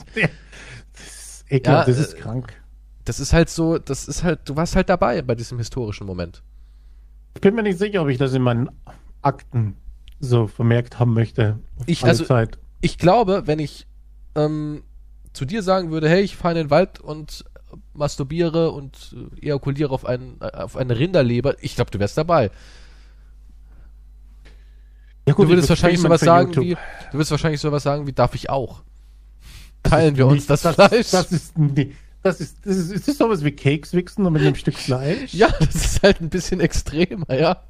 Ekelhaft, Ja, das ist äh, krank. Das ist halt so, das ist halt, du warst halt dabei bei diesem historischen Moment. Ich bin mir nicht sicher, ob ich das in meinen Akten so vermerkt haben möchte. Ich- also- Zeit. Ich glaube, wenn ich ähm, zu dir sagen würde, hey, ich fahre in den Wald und masturbiere und äh, ejakuliere auf, einen, äh, auf eine Rinderleber, ich glaube, du wärst dabei. Ja, Du ich würdest würd wahrscheinlich sowas sagen YouTube. wie, du würdest wahrscheinlich sowas sagen wie, darf ich auch? Teilen wir uns das, das Fleisch? Das ist, das ist, das ist, ist das sowas wie Keks wichsen und mit einem Stück Fleisch? ja, das ist halt ein bisschen extremer, ja.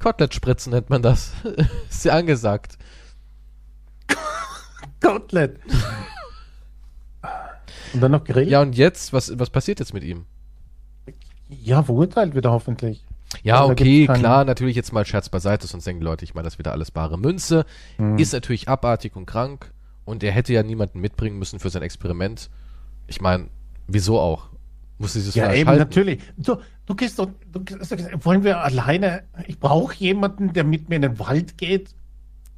Kotlettspritzen nennt man das. ist ja angesagt. Kotelett. Und dann noch Grill? Ja, und jetzt, was, was passiert jetzt mit ihm? ja verurteilt wird er hoffentlich. Ja, Also okay, klar, natürlich jetzt mal Scherz beiseite, sonst denken Leute, ich meine das wieder alles bare Münze. Hm. Ist natürlich abartig und krank und er hätte ja niemanden mitbringen müssen für sein Experiment. Ich meine, wieso auch? Muss dieses Ja, Fleisch eben, halten? natürlich. Du, du gehst doch, du, sagst, wollen wir alleine, ich brauche jemanden, der mit mir in den Wald geht.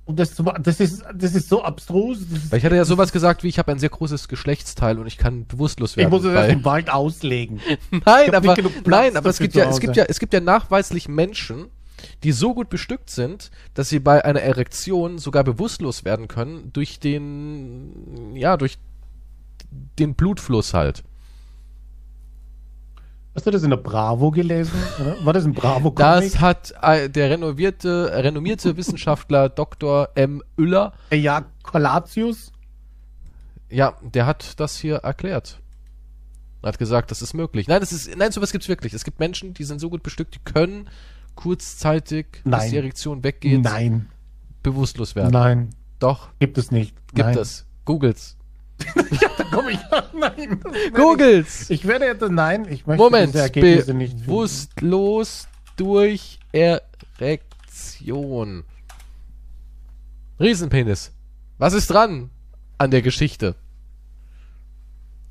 Und das, zu das, ist, das ist so abstrus. Ist, Weil ich hatte ja sowas gesagt wie, ich habe ein sehr großes Geschlechtsteil und ich kann bewusstlos ich werden. muss es erst im Wald auslegen. Nein, aber, nein, aber es gibt ja, es gibt ja, es gibt ja nachweislich Menschen, die so gut bestückt sind, dass sie bei einer Erektion sogar bewusstlos werden können durch den, ja, durch den Blutfluss halt. Hast du das in der Bravo gelesen? Oder? War das ein bravo Das hat äh, der renovierte, renommierte Wissenschaftler Dr. M. Uller, Ja, Kolatius. ja, der hat das hier erklärt. Hat gesagt, das ist möglich. Nein, das ist, nein, sowas gibt's wirklich. Es gibt Menschen, die sind so gut bestückt, die können kurzzeitig, bis Nein. die Erektion weggeht, Nein, bewusstlos werden. nein, Doch, gibt es nicht. gibt nein. es. Googles. Da komm ich nein. das werde Googles! Ich, ich werde jetzt, nein, ich möchte Moment, diese Ergebnisse nicht. finden. bewusstlos durch Erektion. Riesenpenis. Was ist dran an der Geschichte?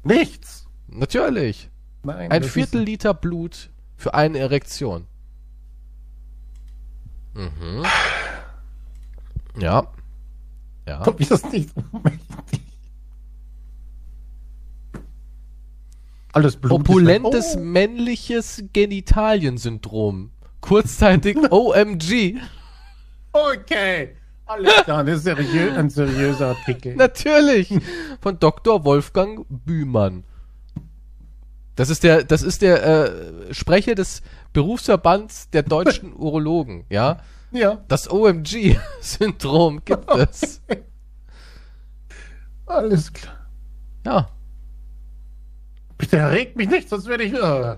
Nichts. Natürlich. Nein. Ein Viertel Liter Blut für eine Erektion. Mhm. Ja. Ja. Das nicht. Alles Blut. Opulentes weg. männliches Genitaliensyndrom. Kurzzeitig OMG. Oh, okay. Alles klar, das ist seriö ein seriöser Artikel. Natürlich. Von Dr. Wolfgang Bühmann. Das ist der, das ist der äh, Sprecher des Berufsverbands der deutschen Urologen, ja. Ja, Das OMG-Syndrom gibt es. alles klar. Ja. Bitte erregt mich nicht, sonst werde ich. Äh.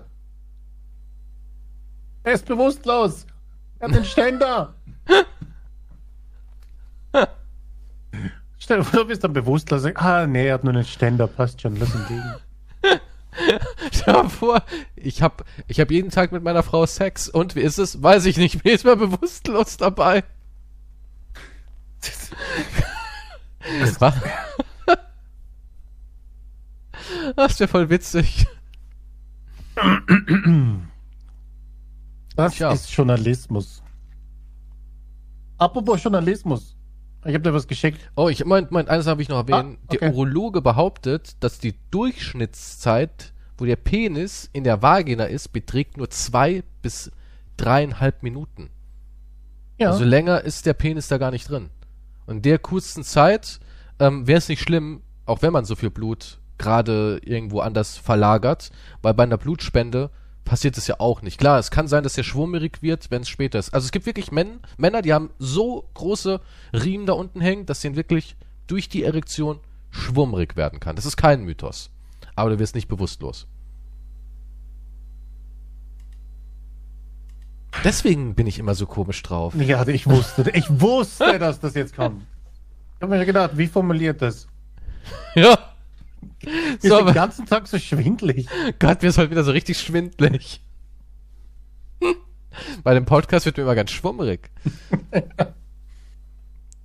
Er ist bewusstlos. Er hat den Ständer. Stell dir vor, du bist dann bewusstlos. Ah, nee, er hat nur einen Ständer. Passt schon, lass ihn liegen. Stell dir vor, ich hab, ich hab jeden Tag mit meiner Frau Sex und wie ist es? Weiß ich nicht. Mir ist mal bewusstlos dabei. Was? Das wäre voll witzig. Das Tja. ist Journalismus. Apropos Journalismus. Ich habe dir was geschickt. Oh, ich mein, mein, eines habe ich noch erwähnt. Ah, okay. Der Urologe behauptet, dass die Durchschnittszeit, wo der Penis in der Vagina ist, beträgt nur zwei bis dreieinhalb Minuten. Ja. Also länger ist der Penis da gar nicht drin. Und in der kurzen Zeit ähm, wäre es nicht schlimm, auch wenn man so viel Blut gerade irgendwo anders verlagert, weil bei einer Blutspende passiert es ja auch nicht. Klar, es kann sein, dass der schwummerig wird, wenn es später ist. Also es gibt wirklich Men Männer, die haben so große Riemen da unten hängen, dass denen wirklich durch die Erektion schwummrig werden kann. Das ist kein Mythos. Aber du wirst nicht bewusstlos. Deswegen bin ich immer so komisch drauf. ja, ich wusste, ich wusste, dass das jetzt kommt. Ich habe mir gedacht, wie formuliert das? Ja. Ist So, den ganzen Tag so schwindlig. Gott, mir ist heute wieder so richtig schwindlig. Bei dem Podcast wird mir immer ganz schwummerig.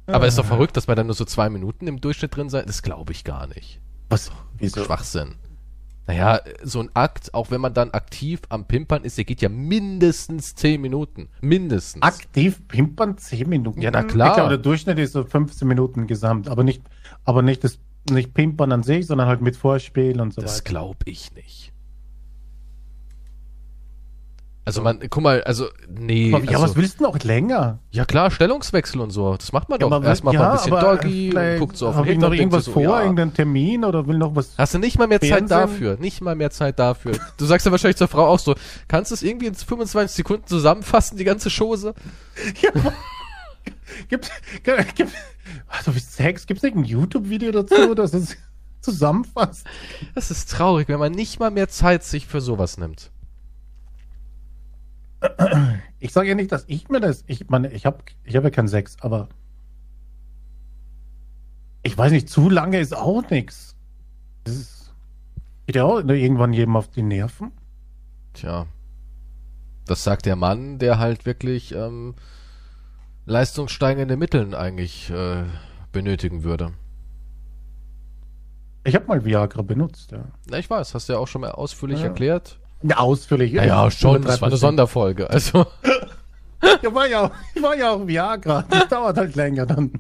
Aber ist doch verrückt, dass man dann nur so zwei Minuten im Durchschnitt drin sein. Das glaube ich gar nicht. Was? Wieso? Schwachsinn. Naja, so ein Akt, auch wenn man dann aktiv am Pimpern ist, der geht ja mindestens zehn Minuten. Mindestens. Aktiv pimpern 10 Minuten. Ja, na klar. Ich glaube, der Durchschnitt ist so 15 Minuten gesamt, aber nicht, aber nicht das, nicht pimpern an sich, sondern halt mit Vorspiel und so Das weiter. glaube ich nicht. Also man, guck mal, also, nee. Ja, also, was willst du noch länger? Ja klar, Stellungswechsel und so. Das macht man Ja, doch. Erstmal mal ein bisschen aber Doggy, guckt so auf Hab den ich noch irgendwas so, vor, ja. irgendeinen Termin oder will noch was? Hast du nicht mal mehr Zeit Fernsehen? dafür? Nicht mal mehr Zeit dafür. Du sagst ja wahrscheinlich zur Frau auch so, kannst du es irgendwie in 25 Sekunden zusammenfassen, die ganze Chose? Gibt, gibt, also Sex, gibt es nicht ein YouTube-Video dazu, das es zusammenfasst? Das ist traurig, wenn man nicht mal mehr Zeit sich für sowas nimmt. Ich sage ja nicht, dass ich mir das, ich meine, ich habe ich hab ja keinen Sex, aber ich weiß nicht, zu lange ist auch nichts. Das ist, geht ja auch irgendwann jedem auf die Nerven. Tja. Das sagt der Mann, der halt wirklich ähm, leistungssteigende Mitteln eigentlich äh, benötigen würde. Ich habe mal Viagra benutzt, ja. Na, ich weiß, hast du ja auch schon mal ausführlich Ja. erklärt. Ja, ausführlich. Naja, schon, das war eine 103%. Sonderfolge. Also, Ja, war ja, auch- war ja auch Viagra. Das dauert halt länger dann.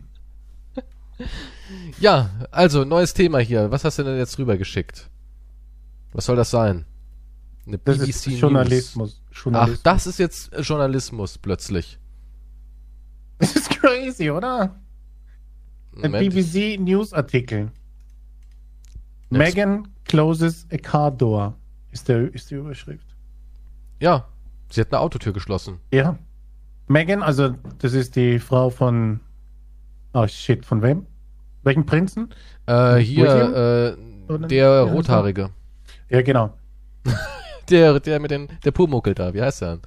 ja, also, neues Thema hier. Was hast du denn jetzt rübergeschickt? Was soll das sein? Eine Das BBC ist News. Journalismus. Ach, Journalismus. das ist jetzt Journalismus plötzlich. Das ist crazy, oder? Ein. BBC News Artikel. Jetzt- Megan closes a car door. Ist, der, ist die Überschrift. Ja, sie hat eine Autotür geschlossen. Ja. Megan, also das ist die Frau von. Oh shit, von wem? Welchen Prinzen? Äh, hier, äh, der ja, Rothaarige. Ja, genau. der, der mit den, der Pumuckel da, wie heißt der?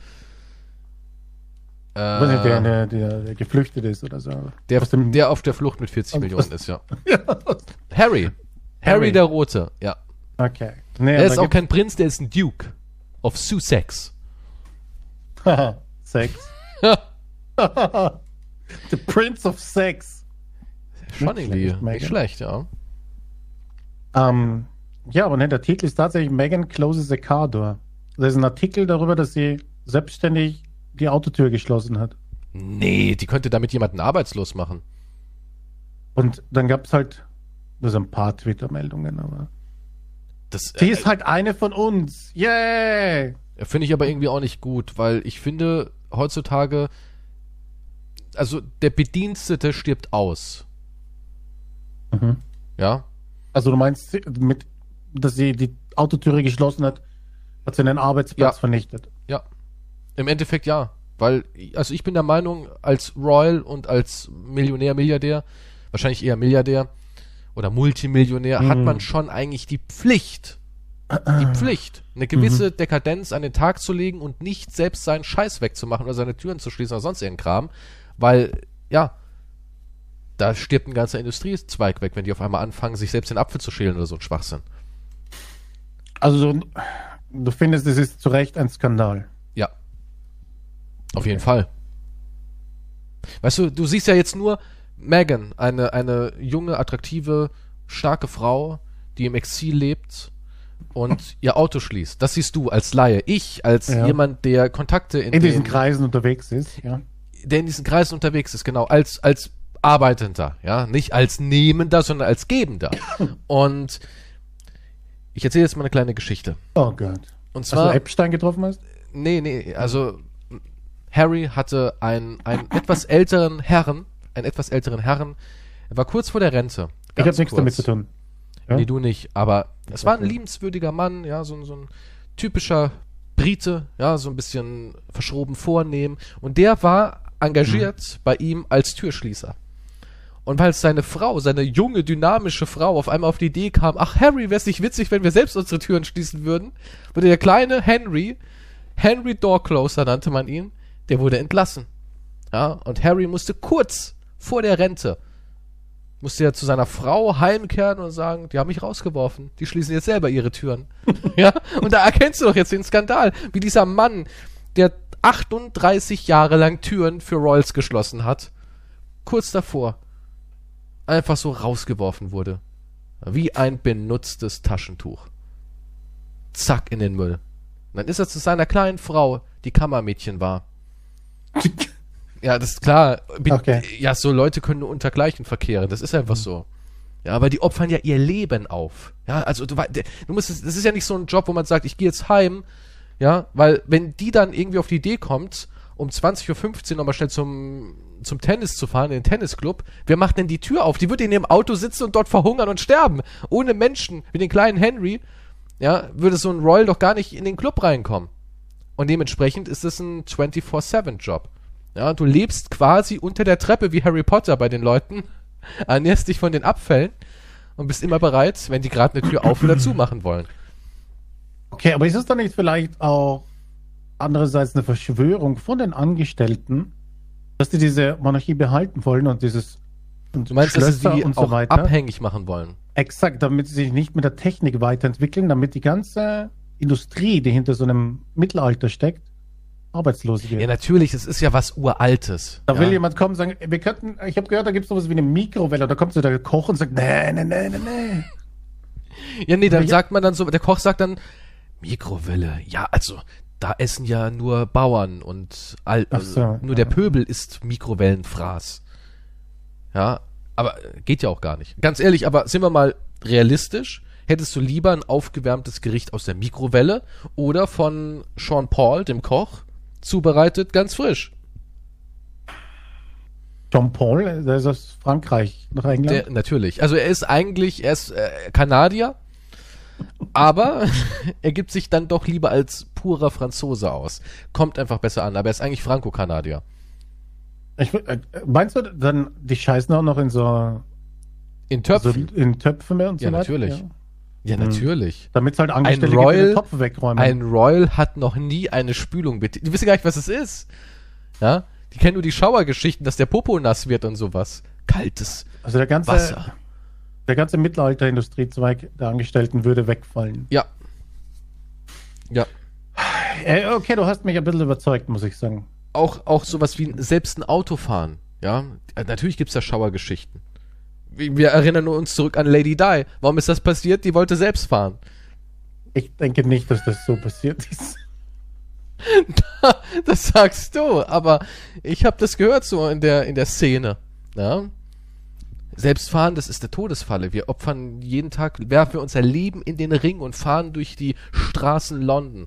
Ich weiß nicht, der, Äh, der, der, geflüchtet ist oder so. der, der auf der Flucht mit 40 aus- Millionen ist, ja. Ja. Harry. Harry, der Rote, ja. Okay. Nee, Er ist auch kein Prinz, der ist ein Duke. Of Sussex. Haha, Sex. The Prince of Sex. Schon irgendwie nicht schlecht, ja. Ähm, ja, aber ne, der Titel ist tatsächlich Megan closes a car door. Das ist ein Artikel darüber, dass sie selbstständig die Autotür geschlossen hat. Nee, die könnte damit jemanden arbeitslos machen. Und dann gab es halt nur so ein paar Twitter-Meldungen, aber. Das Sie äh, ist halt eine von uns. Yay! finde ich aber irgendwie auch nicht gut, weil ich finde, heutzutage, also der Bedienstete stirbt aus. Mhm. Ja, Also du meinst, mit, dass sie die Autotüre geschlossen hat, hat sie einen Arbeitsplatz Ja. vernichtet. ja. Im Endeffekt ja. Weil, also ich bin der Meinung, als Royal und als Millionär, Milliardär, wahrscheinlich eher Milliardär oder Multimillionär, hat Mhm. man schon eigentlich die Pflicht, die Pflicht, eine gewisse Dekadenz an den Tag zu legen und nicht selbst seinen Scheiß wegzumachen oder seine Türen zu schließen oder sonst irgendeinen Kram. Weil, ja, da stirbt ein ganzer Industriezweig weg, wenn die auf einmal anfangen, sich selbst den Apfel zu schälen oder so ein Schwachsinn. Also du findest, es ist zu Recht ein Skandal. Ja. Auf jeden Fall. Weißt du, du siehst ja jetzt nur Megan, eine, eine junge, attraktive, starke Frau, die im Exil lebt und ihr Auto schließt. Das siehst du als Laie. Ich, als Ja. jemand, der Kontakte in, In diesen den, Kreisen unterwegs ist, ja. der in diesen Kreisen unterwegs ist, genau, als, als Arbeitender, ja, nicht als Nehmender, sondern als Gebender. Und ich erzähle jetzt mal eine kleine Geschichte. Oh Gott. Und Hast du zwar, Epstein getroffen hast? Nee, nee, also Harry hatte einen, einen etwas älteren Herren, einen etwas älteren Herren, er war kurz vor der Rente. Ich habe nichts damit zu tun. Ja? Nee, du nicht, aber es war ein liebenswürdiger Mann, ja, so, ein- so ein typischer Brite, ja, so ein bisschen verschroben vornehm. Und der war engagiert Mhm. bei ihm als Türschließer. Und weil seine Frau, seine junge, dynamische Frau auf einmal auf die Idee kam, ach Harry, wäre es nicht witzig, wenn wir selbst unsere Türen schließen würden, wurde der kleine Henry, Henry Doorcloser nannte man ihn, der wurde entlassen. Ja, und Harry musste kurz vor der Rente, musste er zu seiner Frau heimkehren und sagen, die haben mich rausgeworfen, die schließen jetzt selber ihre Türen. ja, und da erkennst du doch jetzt den Skandal, wie dieser Mann, der 38 Jahre lang Türen für Royals geschlossen hat, kurz davor einfach so rausgeworfen wurde. Wie ein benutztes Taschentuch. Zack in den Müll. Und dann ist er zu seiner kleinen Frau, die Kammermädchen war. Ja, das ist klar. Be- Okay. Ja, so Leute können nur unter Gleichen verkehren. Das ist einfach so. Ja, aber die opfern ja ihr Leben auf. Ja, also du, du musst, das ist ja nicht so ein Job, wo man sagt, ich gehe jetzt heim. Ja, weil wenn die dann irgendwie auf die Idee kommt, um 20.15 Uhr nochmal schnell zum, zum Tennis zu fahren, in den Tennisclub, wer macht denn die Tür auf? Die wird in ihrem Auto sitzen und dort verhungern und sterben. Ohne Menschen, wie den kleinen Henry, ja, würde so ein Royal doch gar nicht in den Club reinkommen. Und dementsprechend ist es ein 24-7-Job. Ja, du lebst quasi unter der Treppe wie Harry Potter bei den Leuten, ernährst dich von den Abfällen und bist immer bereit, wenn die gerade eine Tür auf oder zu machen wollen. Okay, aber ist es dann nicht vielleicht auch andererseits eine Verschwörung von den Angestellten, dass die diese Monarchie behalten wollen und dieses und Du meinst, dass sie Schlösser die und so weiter? abhängig machen wollen? Exakt, damit sie sich nicht mit der Technik weiterentwickeln, damit die ganze Industrie, die hinter so einem Mittelalter steckt, arbeitslos wird. Ja, natürlich, es ist ja was Uraltes. da ja. will jemand kommen und sagen, wir könnten, ich habe gehört, da gibt es sowas wie eine Mikrowelle. Da kommt so der Koch und sagt, nee, nee, nee, nee, nee. Ja, nee, dann Ja. sagt man dann so, der Koch sagt dann, Mikrowelle, ja, also, da essen ja nur Bauern und all, Ach so, also, nur der. Pöbel isst Mikrowellenfraß. Ja, aber äh, geht ja auch gar nicht. Ganz ehrlich, aber sind wir mal realistisch? Hättest du lieber ein aufgewärmtes Gericht aus der Mikrowelle oder von Sean Paul, dem Koch, zubereitet ganz frisch? John Paul, der ist aus Frankreich nach England. Der, natürlich. Also er ist eigentlich, er ist äh, Kanadier, aber er gibt sich dann doch lieber als purer Franzose aus. Kommt einfach besser an, aber er ist eigentlich Franco-Kanadier. ich, äh, meinst du, dann die scheißen auch noch in so, In so Töpfen. in Töpfen und so Ja, weiter? natürlich. Ja, natürlich. Damit es halt Angestellte Ein gibt, die Royal- den Topf wegräumen. Ein Royal hat noch nie eine Spülung bitte. Die wissen gar nicht, was es ist. Ja? Die kennen nur die Schauergeschichten, dass der Popo nass wird und sowas. Kaltes also der ganze, Wasser. der ganze Mittelalter-Industriezweig der Angestellten würde wegfallen. Ja. Ja. Äh, okay, du hast mich ein bisschen überzeugt, muss ich sagen. Auch, auch sowas wie selbst ein Autofahren. Ja. Äh, Natürlich gibt's da Schauergeschichten. Wir erinnern uns zurück an Lady Di. Warum ist das passiert? Die wollte selbst fahren. Ich denke nicht, dass das so passiert ist. das sagst du, aber ich habe das gehört so in der, in der Szene. Ja? Selbstfahren, das ist der Todesfalle. Wir opfern jeden Tag, werfen wir unser Leben in den Ring und fahren durch die Straßen London.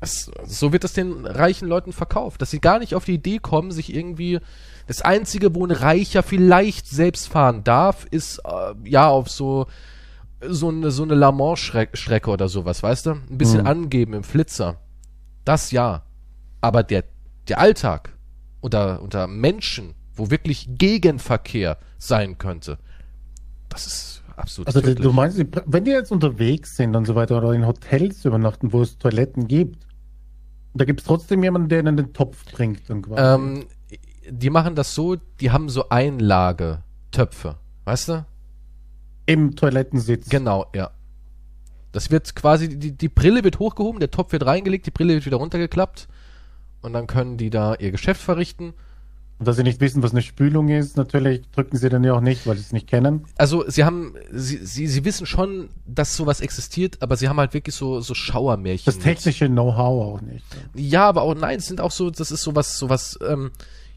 Das, so wird das den reichen Leuten verkauft, dass sie gar nicht auf die Idee kommen, sich irgendwie. Das Einzige, wo ein Reicher vielleicht selbst fahren darf, ist äh, ja auf so so eine, so eine La Manche-Strecke oder sowas, weißt du? Ein bisschen Mhm. angeben im Flitzer. Das ja. Aber der, der Alltag unter, unter Menschen, wo wirklich Gegenverkehr sein könnte, das ist absolut Also du- tödlich. du meinst, wenn die jetzt unterwegs sind und so weiter oder in Hotels übernachten, wo es Toiletten gibt, da gibt es trotzdem jemanden, der ihnen den Topf bringt. Und quasi. ähm, die machen das so, die haben so Einlagetöpfe, weißt du? Im Toilettensitz. Genau, ja. Das wird quasi, die, die Brille wird hochgehoben, der Topf wird reingelegt, die Brille wird wieder runtergeklappt und dann können die da ihr Geschäft verrichten. Und dass sie nicht wissen, was eine Spülung ist, natürlich drücken sie dann ja auch nicht, weil sie es nicht kennen. Also sie haben, sie, sie, sie wissen schon, dass sowas existiert, aber sie haben halt wirklich so, so Schauermärchen. Das technische Know-how auch nicht. Ja, aber auch nein, es sind auch so, das ist sowas, sowas, ähm,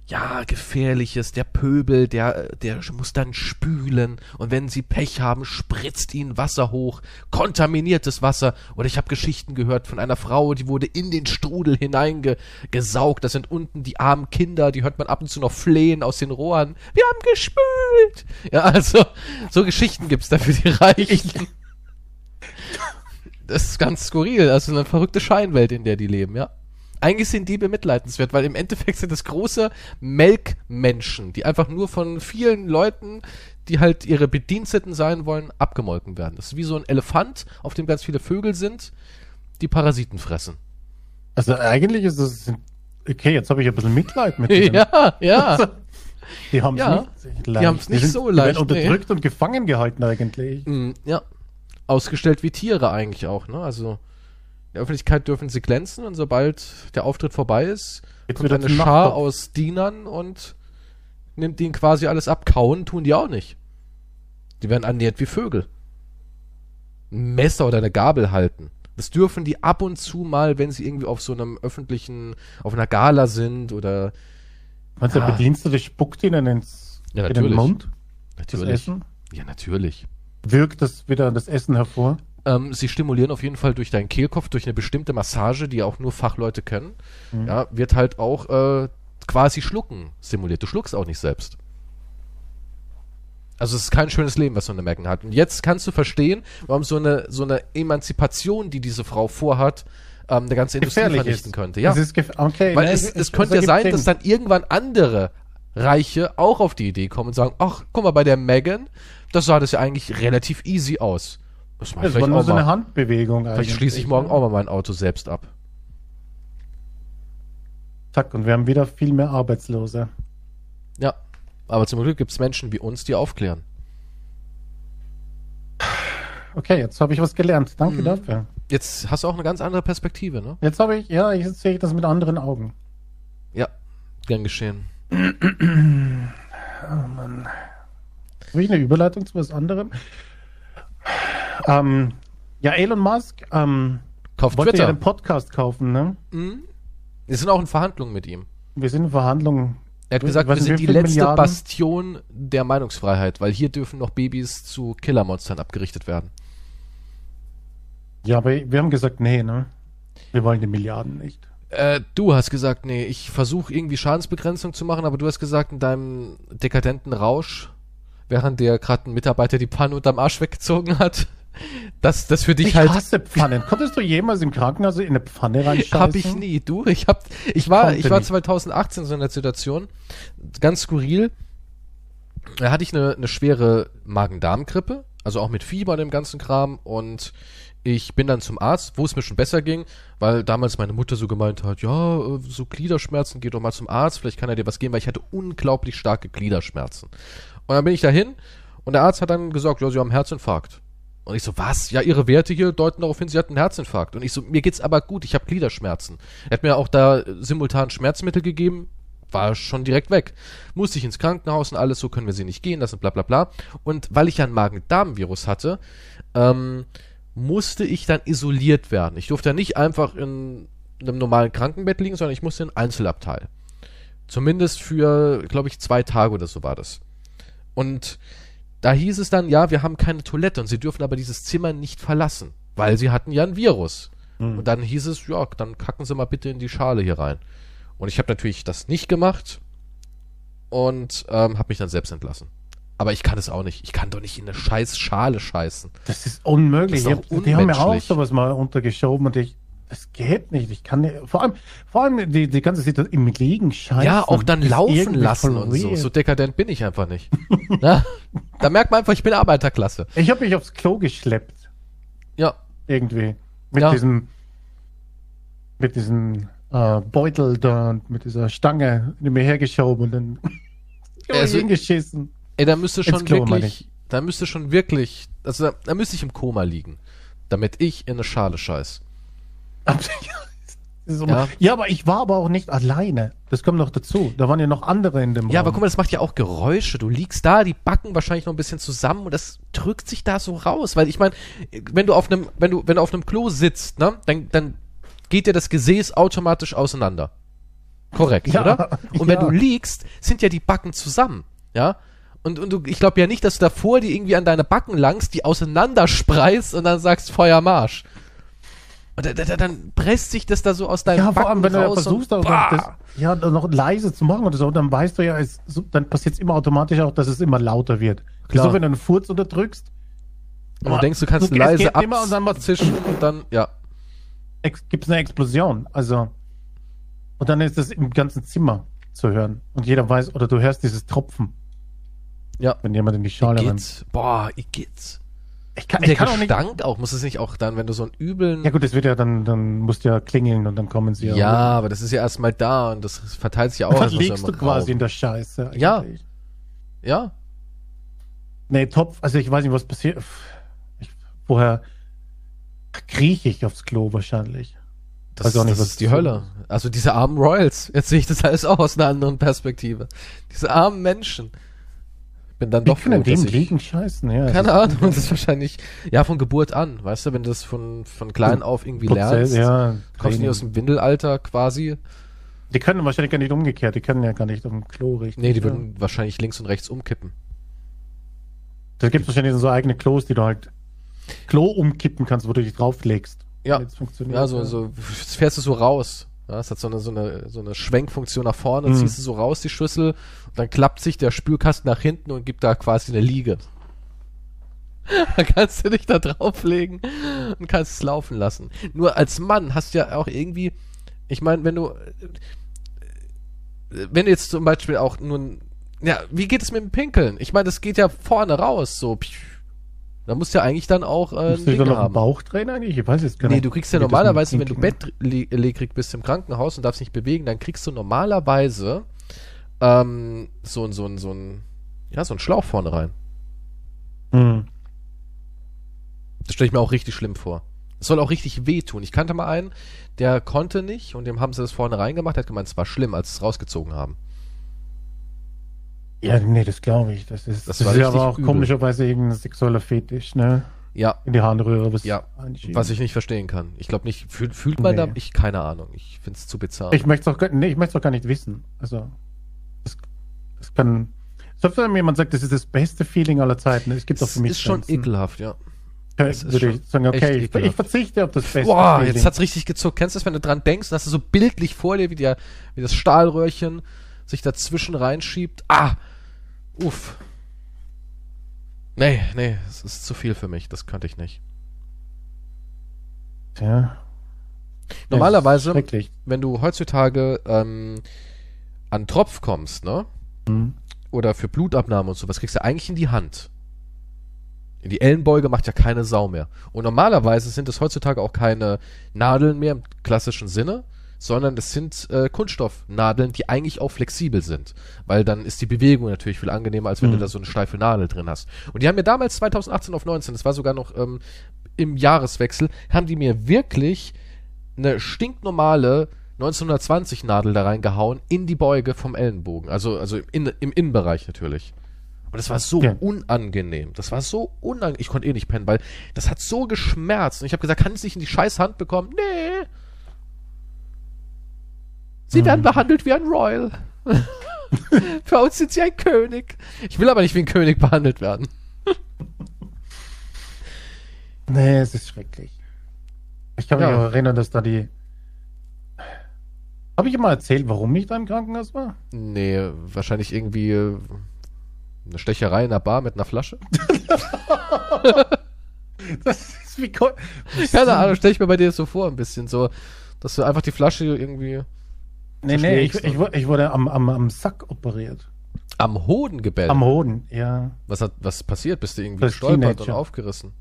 ja, gefährliches. Der Pöbel, der, der muss dann spülen und wenn sie Pech haben, spritzt ihnen Wasser hoch, kontaminiertes Wasser. Oder ich habe Geschichten gehört von einer Frau, die wurde in den Strudel hineingesaugt. Das sind unten die armen Kinder, die hört man ab und zu noch flehen aus den Rohren. Wir haben gespült. Ja, also so Geschichten gibt's da für die Reichen. Das ist ganz skurril. Also eine verrückte Scheinwelt, in der die leben, ja. Eigentlich sind die bemitleidenswert, weil im Endeffekt sind das große Melkmenschen, die einfach nur von vielen Leuten, die halt ihre Bediensteten sein wollen, abgemolken werden. Das ist wie so ein Elefant, auf dem ganz viele Vögel sind, die Parasiten fressen. Also eigentlich ist das. Okay, jetzt habe ich ein bisschen Mitleid mit denen. Ja, ja. Die haben es Ja, nicht die leicht. haben's nicht sind, so Die leicht, werden unterdrückt und gefangen gehalten eigentlich. Mm, ja. Ausgestellt wie Tiere eigentlich auch, ne? Also der Öffentlichkeit dürfen sie glänzen und sobald der Auftritt vorbei ist, Jetzt kommt eine Schar aus Dienern und nimmt ihnen quasi alles ab. Kauen tun die auch nicht. Die werden ernährt wie Vögel. Ein Messer oder eine Gabel halten. Das dürfen die ab und zu mal, wenn sie irgendwie auf so einem öffentlichen, auf einer Gala sind oder Meinst du, der Ah. Bedienstete spuckt ihnen ins Ja, in den. Mund? Natürlich. Essen? Ja, natürlich. Wirkt das wieder das Essen hervor? Ähm, sie stimulieren auf jeden Fall durch deinen Kehlkopf, durch eine bestimmte Massage, die auch nur Fachleute können. Mhm. Ja, wird halt auch äh, quasi Schlucken simuliert. Du schluckst auch nicht selbst. Also es ist kein schönes Leben, was so eine Megan hat. Und jetzt kannst du verstehen, warum so eine, so eine Emanzipation, die diese Frau vorhat, ähm, eine ganze Industrie vernichten ist. könnte. Ja, Es okay, weil ne, es, es könnte ja ergibt sein, Sinn. dass dann irgendwann andere Reiche auch auf die Idee kommen und sagen, ach, guck mal, bei der Megan, das sah das ja eigentlich relativ easy aus. Das ich Das war vielleicht nur so mal. eine Handbewegung Vielleicht eigentlich. schließe ich morgen auch mal mein Auto selbst ab. Zack, und wir haben wieder viel mehr Arbeitslose. Ja. Aber zum Glück gibt es Menschen wie uns, die aufklären. Okay, jetzt habe ich was gelernt. Danke Mhm. dafür. Jetzt hast du auch eine ganz andere Perspektive, ne? Jetzt habe ich, ja, jetzt sehe ich das mit anderen Augen. Ja. Gern geschehen. Habe ich eine Überleitung zu was anderem? Ähm, ja, Elon Musk ähm, Kauft wollte ja Twitter. den Podcast kaufen, ne? Mhm. Wir sind auch in Verhandlungen mit ihm. Wir sind in Verhandlungen. Er hat gesagt, wir sind die letzte Milliarden? Bastion der Meinungsfreiheit, weil hier dürfen noch Babys zu Killermonstern abgerichtet werden. Ja, aber wir haben gesagt, nee, ne? Wir wollen die Milliarden nicht. Äh, du hast gesagt, nee, ich versuche irgendwie Schadensbegrenzung zu machen, aber du hast gesagt, in deinem dekadenten Rausch, während der gerade ein Mitarbeiter die Pfanne unterm Arsch weggezogen hat, dass das für dich Ich halt hasse Pfannen. Konntest du jemals im Krankenhaus in eine Pfanne reinscheißen? Hab ich nie. Du, ich hab, ich war, Konnte ich war nicht. 2018 so in der Situation, ganz skurril. Da hatte ich eine, eine schwere Magen-Darm-Grippe, Also auch mit Fieber und dem ganzen Kram. Und ich bin dann zum Arzt, wo es mir schon besser ging, weil damals meine Mutter so gemeint hat, ja, äh, so Gliederschmerzen, geh doch mal zum Arzt, vielleicht kann er dir was geben, weil ich hatte unglaublich starke Gliederschmerzen. Und dann bin ich dahin und der Arzt hat dann gesagt, ja, sie haben einen Herzinfarkt. Und ich so, was? Ja, ihre Werte hier deuten darauf hin, sie hat einen Herzinfarkt. Und ich so, mir geht's aber gut, ich habe Gliederschmerzen. Er hat mir auch da simultan Schmerzmittel gegeben, war schon direkt weg. Musste ich ins Krankenhaus und alles, so können wir sie nicht gehen lassen, bla bla bla. Und weil ich ja ein Magen-Darm-Virus hatte, ähm, musste ich dann isoliert werden. Ich durfte ja nicht einfach in einem normalen Krankenbett liegen, sondern ich musste in Einzelabteil. Zumindest für, glaube ich, zwei Tage oder so war das. Und da hieß es dann, ja, wir haben keine Toilette und sie dürfen aber dieses Zimmer nicht verlassen, weil sie hatten ja ein Virus. Mhm. Und dann hieß es, ja, dann kacken Sie mal bitte in die Schale hier rein. Und ich habe natürlich das nicht gemacht und ähm, habe mich dann selbst entlassen. Aber ich kann es auch nicht. Ich kann doch nicht in eine scheiß Schale scheißen. Das ist unmöglich. Das ist die haben mir auch sowas mal untergeschoben und ich, das geht nicht. Ich kann nicht, vor allem, vor allem die, die ganze Situation im Liegen scheißen. Ja, auch dann laufen lassen und so. So dekadent bin ich einfach nicht. Na? Da merkt man einfach, ich bin Arbeiterklasse. Ich habe mich aufs Klo geschleppt. Ja. Irgendwie. Mit ja. diesem, mit diesem äh, Beutel da und mit dieser Stange in mir hergeschoben und dann also, hingeschissen. Ey, da müsste schon Klo, wirklich, da müsste schon wirklich, also da, da müsste ich im Koma liegen, damit ich in eine Schale scheiß. Ja. ja, aber ich war aber auch nicht alleine. Das kommt noch dazu. Da waren ja noch andere in dem Raum. Ja, aber guck mal, das macht ja auch Geräusche. Du liegst da, die backen wahrscheinlich noch ein bisschen zusammen und das drückt sich da so raus. Weil ich meine, wenn du auf einem, wenn du, wenn du auf einem Klo sitzt, ne, dann, dann geht dir das Gesäß automatisch auseinander. Korrekt, ja, oder? Und ja. wenn du liegst, sind ja die Backen zusammen. Ja? Und, und du, ich glaube ja nicht, dass du davor die irgendwie an deine Backen langst, die auseinanderspreißt und dann sagst Feuermarsch. Und da, da, dann presst sich das da so aus deinem ja, Backen vor allem, wenn du ja versuchst, auch das, ja, noch leise zu machen oder so, dann weißt du ja, es, dann passiert es immer automatisch auch, dass es immer lauter wird. Klar. So, wenn du einen Furz unterdrückst. Und du denkst, du kannst du, leise abzischen und, und dann, ja. Gibt es eine Explosion. Also. Und dann ist das im ganzen Zimmer zu hören. Und jeder weiß, oder du hörst dieses Tropfen. Ja. Wenn jemand in die Schale rennt. Boah, ich geht's. Ich kann, ich der kann Gestank auch, nicht, auch, muss es nicht auch dann, wenn du so einen übeln. Ja gut, das wird ja dann, dann musst du ja klingeln und dann kommen sie ja. Ja, aber das ist ja erstmal da und das verteilt sich ja auch. Dann liegst du quasi rauben. in der Scheiße. Eigentlich. Ja. Ja. Nee, Topf, also ich weiß nicht, was passiert. Ich, vorher krieche ich aufs Klo wahrscheinlich. Das, nicht, das ist die Hölle. Also diese armen Royals. Jetzt sehe ich das alles auch aus einer anderen Perspektive. Diese armen Menschen bin dann doch froh, dass dem ich, liegen scheißen, ja. Keine Ahnung, das ist wahrscheinlich, ja, von Geburt an, weißt du, wenn du das von, von klein auf irgendwie Prozess, lernst, ja, kommst du nie aus dem Windelalter quasi. Die können wahrscheinlich gar nicht umgekehrt, die können ja gar nicht um Klo richten. Nee, die würden wahrscheinlich links und rechts umkippen. Da gibt es wahrscheinlich so eigene Klos, die du halt Klo umkippen kannst, wo du dich drauflegst. Ja, ja so, so fährst du so raus. Ja, es hat so eine, so eine, so eine Schwenkfunktion nach vorne, mhm. ziehst du so raus die Schüssel und dann klappt sich der Spülkasten nach hinten und gibt da quasi eine Liege. da kannst du dich da drauflegen und kannst es laufen lassen. Nur als Mann hast du ja auch irgendwie, ich meine, wenn du, wenn du jetzt zum Beispiel auch nur, ja, wie geht es mit dem Pinkeln? Ich meine, das geht ja vorne raus, so, pfiuh, da musst du ja eigentlich dann auch äh, Musst du dann noch einen Bauchtrainer eigentlich? Ich weiß jetzt gar nicht. Nee, du kriegst ja normalerweise, wenn du bettlägerig bist im Krankenhaus und darfst nicht bewegen, dann kriegst du normalerweise ähm, so, so, so, so ein ja, so ein Schlauch vorne rein. Mhm. Das stelle ich mir auch richtig schlimm vor. Es soll auch richtig wehtun. Ich kannte mal einen, der konnte nicht und dem haben sie das vorne reingemacht. Der hat gemeint, es war schlimm, als sie es rausgezogen haben. Ja, nee, das glaube ich. Das ist, das, das ist ja aber auch übel. komischerweise irgendein sexueller Fetisch, ne? Ja. In die Harnröhre bis Ja. Was ich nicht verstehen kann. Ich glaube nicht, fühlt, fühlt man nee. da? Ich, keine Ahnung. Ich finde es zu bizarr. Ich möchte es auch, nee, ich auch gar nicht wissen. Also, das, das kann, selbst wenn jemand sagt, das ist das beste Feeling aller Zeiten, es gibt auch für mich. Das ist schon ekelhaft, ja. Das würde ich sagen, okay, ich, ich, verzichte auf das beste Boah, Feeling. jetzt hat's richtig gezuckt. Kennst du das, wenn du dran denkst, dass du so bildlich vor dir, wie, der, wie das Stahlröhrchen sich dazwischen reinschiebt? Ah! Uff. Nee, nee, es ist zu viel für mich. Das könnte ich nicht. Ja. Normalerweise, wenn du heutzutage ähm, an Tropf kommst, ne? Mhm. Oder für Blutabnahme und sowas, kriegst du eigentlich in die Hand. In die Ellenbeuge macht ja keine Sau mehr. Und normalerweise sind es heutzutage auch keine Nadeln mehr im klassischen Sinne, sondern es sind äh, Kunststoffnadeln, die eigentlich auch flexibel sind. Weil dann ist die Bewegung natürlich viel angenehmer, als wenn Mhm. du da so eine steife Nadel drin hast. Und die haben mir damals 2018 auf 19, das war sogar noch ähm, im Jahreswechsel, haben die mir wirklich eine stinknormale 1920 Nadel da reingehauen in die Beuge vom Ellenbogen. Also, also im, im Innenbereich natürlich. Und das war so Ja. unangenehm. Das war so unangenehm. Ich konnte eh nicht pennen, weil das hat so geschmerzt. Und ich habe gesagt, kann ich es nicht in die scheiß Hand bekommen? Nee. Sie werden behandelt wie ein Royal. Für uns sind sie ein König. Ich will aber nicht wie ein König behandelt werden. Nee, es ist schrecklich. Ich kann mich Ja. auch erinnern, dass da die. Habe ich immer erzählt, warum ich da im Krankenhaus war? Nee, wahrscheinlich irgendwie äh, eine Stecherei in der Bar mit einer Flasche. Das ist wie. Keine Ahnung, stelle ich mir bei dir so vor, ein bisschen so, dass du einfach die Flasche irgendwie Nee, nee, ich, ich, ich wurde am, am, am Sack operiert. am Hoden gebellt. Am Hoden, ja. was hat, was passiert? Bist du irgendwie Als gestolpert und aufgerissen?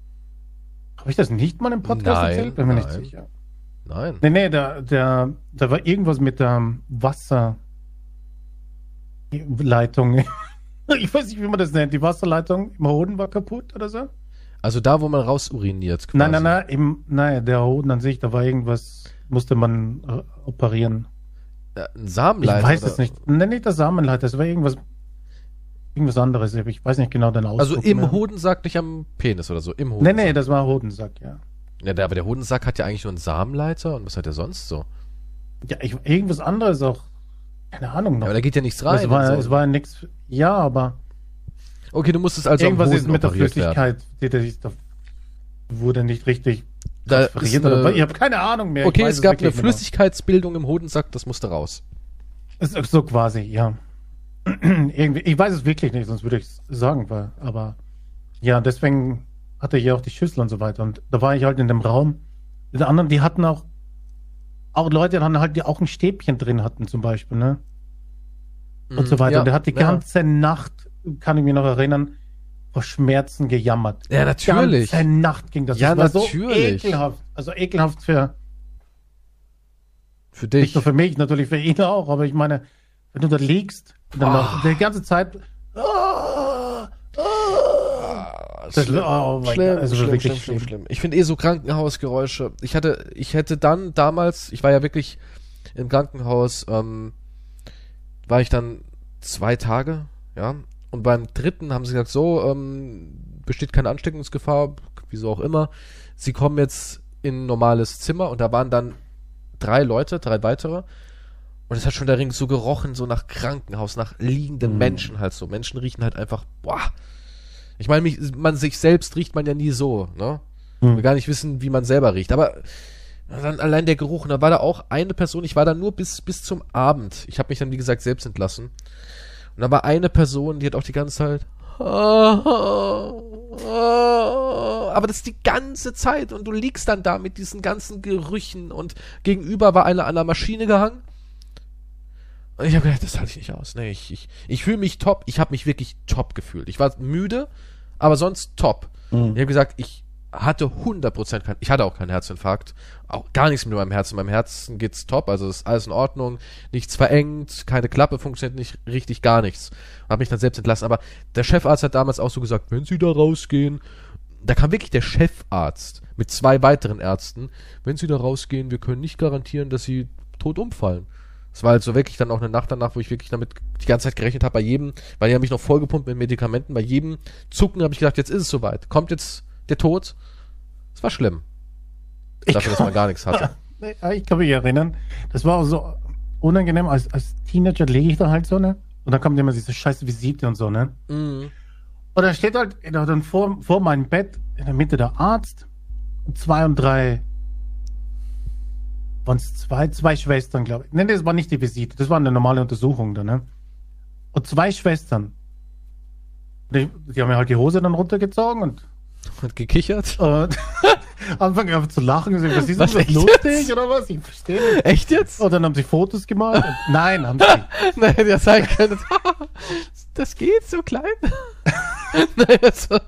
Habe ich das nicht mal im Podcast Nein, erzählt? Bin mir nicht nein. sicher. Nein. Nee, nee, da, da, da war irgendwas mit der Wasserleitung. Ich weiß nicht, wie man das nennt. Die Wasserleitung im Hoden war kaputt oder so? Also da, wo man raus uriniert. Quasi. Nein, nein, nein, im, nein, der Hoden an sich, da war irgendwas, musste man äh, operieren. Äh, Ein Ich Samenleiter. weiß oder- es nicht. Nein, nicht der Samenleiter, es war irgendwas, irgendwas anderes. Ich weiß nicht genau den Ausdruck. Also im mehr. Hodensack, nicht am Penis oder so. Im Nee, Hodensack. nee, das war Hodensack, ja. Ja, der, aber der Hodensack hat ja eigentlich nur einen Samenleiter und was hat der sonst so? Ja, ich, irgendwas anderes auch. Keine Ahnung Ja, noch. aber da geht ja nichts rein. es war, so. es war nichts. Ja, aber okay, du musstest also irgendwas ist mit der. Flüssigkeit, die, die, die wurde nicht richtig Da ist eine- ich habe keine Ahnung mehr. Okay, es gab eine. Flüssigkeitsbildung im Hodensack, das musste raus. So quasi, ja. Irgendwie, ich weiß es wirklich nicht, sonst würde ich es sagen, weil, aber ja, deswegen hatte ich ja auch die Schüssel und so weiter. Und da war ich halt in dem Raum. Die anderen, die hatten auch, auch Leute dann halt, die auch ein Stäbchen drin hatten, zum Beispiel, ne? Und so weiter. Mhm. Ja, und der hat die ja. ganze Nacht, kann ich mich noch erinnern, vor Schmerzen gejammert. Ja, natürlich. Die ganze Nacht ging das. Ja, das war natürlich. so ekelhaft. Also ekelhaft für, Für nicht dich. nur für mich, natürlich für ihn auch, aber ich meine, wenn du da liegst und dann noch die ganze Zeit. Das, oh mein schlimm, Gott, also schlimm, wirklich schlimm, schlimm, schlimm. Ich finde eh so Krankenhausgeräusche. Ich hatte, ich hätte dann damals, ich war ja wirklich im Krankenhaus, ähm, war ich dann zwei Tage, ja. Und beim dritten haben sie gesagt, so, ähm, besteht keine Ansteckungsgefahr, wieso auch immer. Sie kommen jetzt in ein normales Zimmer und da waren dann drei Leute, drei weitere. Und es hat schon der Ring so gerochen, so nach Krankenhaus, nach liegenden Mhm. Menschen halt so. Menschen riechen halt einfach, boah. Ich meine, mich, man sich selbst riecht man ja nie so, ne? Hm. Wir gar nicht wissen, wie man selber riecht. Aber dann allein der Geruch, und da war da auch eine Person, ich war da nur bis, bis zum Abend. Ich habe mich dann, wie gesagt, selbst entlassen. Und da war eine Person, die hat auch die ganze Zeit. Aber das die ganze Zeit und du liegst dann da mit diesen ganzen Gerüchen und gegenüber war eine an der Maschine gehangen. Und ich habe gedacht, das halte ich nicht aus. Nee, ich, ich, ich fühle mich top. Ich habe mich wirklich top gefühlt. Ich war müde, aber sonst top. Mhm. Ich habe gesagt, ich hatte 100% kein, ich hatte auch keinen Herzinfarkt, auch gar nichts mit meinem Herzen. Meinem Herzen geht's top, also ist alles in Ordnung, nichts verengt, keine Klappe funktioniert nicht richtig, gar nichts. Habe mich dann selbst entlassen, aber der Chefarzt hat damals auch so gesagt, wenn Sie da rausgehen, da kam wirklich der Chefarzt mit zwei weiteren Ärzten, wenn Sie da rausgehen, wir können nicht garantieren, dass Sie tot umfallen. Es war halt so wirklich dann auch eine Nacht danach, wo ich wirklich damit die ganze Zeit gerechnet habe, bei jedem, weil die haben mich noch vollgepumpt mit Medikamenten, bei jedem Zucken habe ich gedacht, jetzt ist es soweit. Kommt jetzt der Tod? Es war schlimm. Ich Dafür, dass man gar nichts hatte. Ich kann mich erinnern, das war auch so unangenehm. Als, als Teenager lege ich da halt so, ne? Und dann kommt immer diese scheiße Visite und so, ne? Mhm. Und dann steht halt dann vor, vor meinem Bett in der Mitte der Arzt, und zwei und drei, waren es zwei, zwei Schwestern, glaube ich. Nein, das war nicht die Visite, das war eine normale Untersuchung da, ne? Und zwei Schwestern. Die, die haben mir halt die Hose dann runtergezogen und Hat gekichert. und anfangen einfach zu lachen. und sagen, Was ist Was, das lustig jetzt? oder was? Ich verstehe nicht. Echt jetzt? Und dann haben sie Fotos. Und, nein, haben sie. Nein, ja sein können. das geht so klein. Nein, also,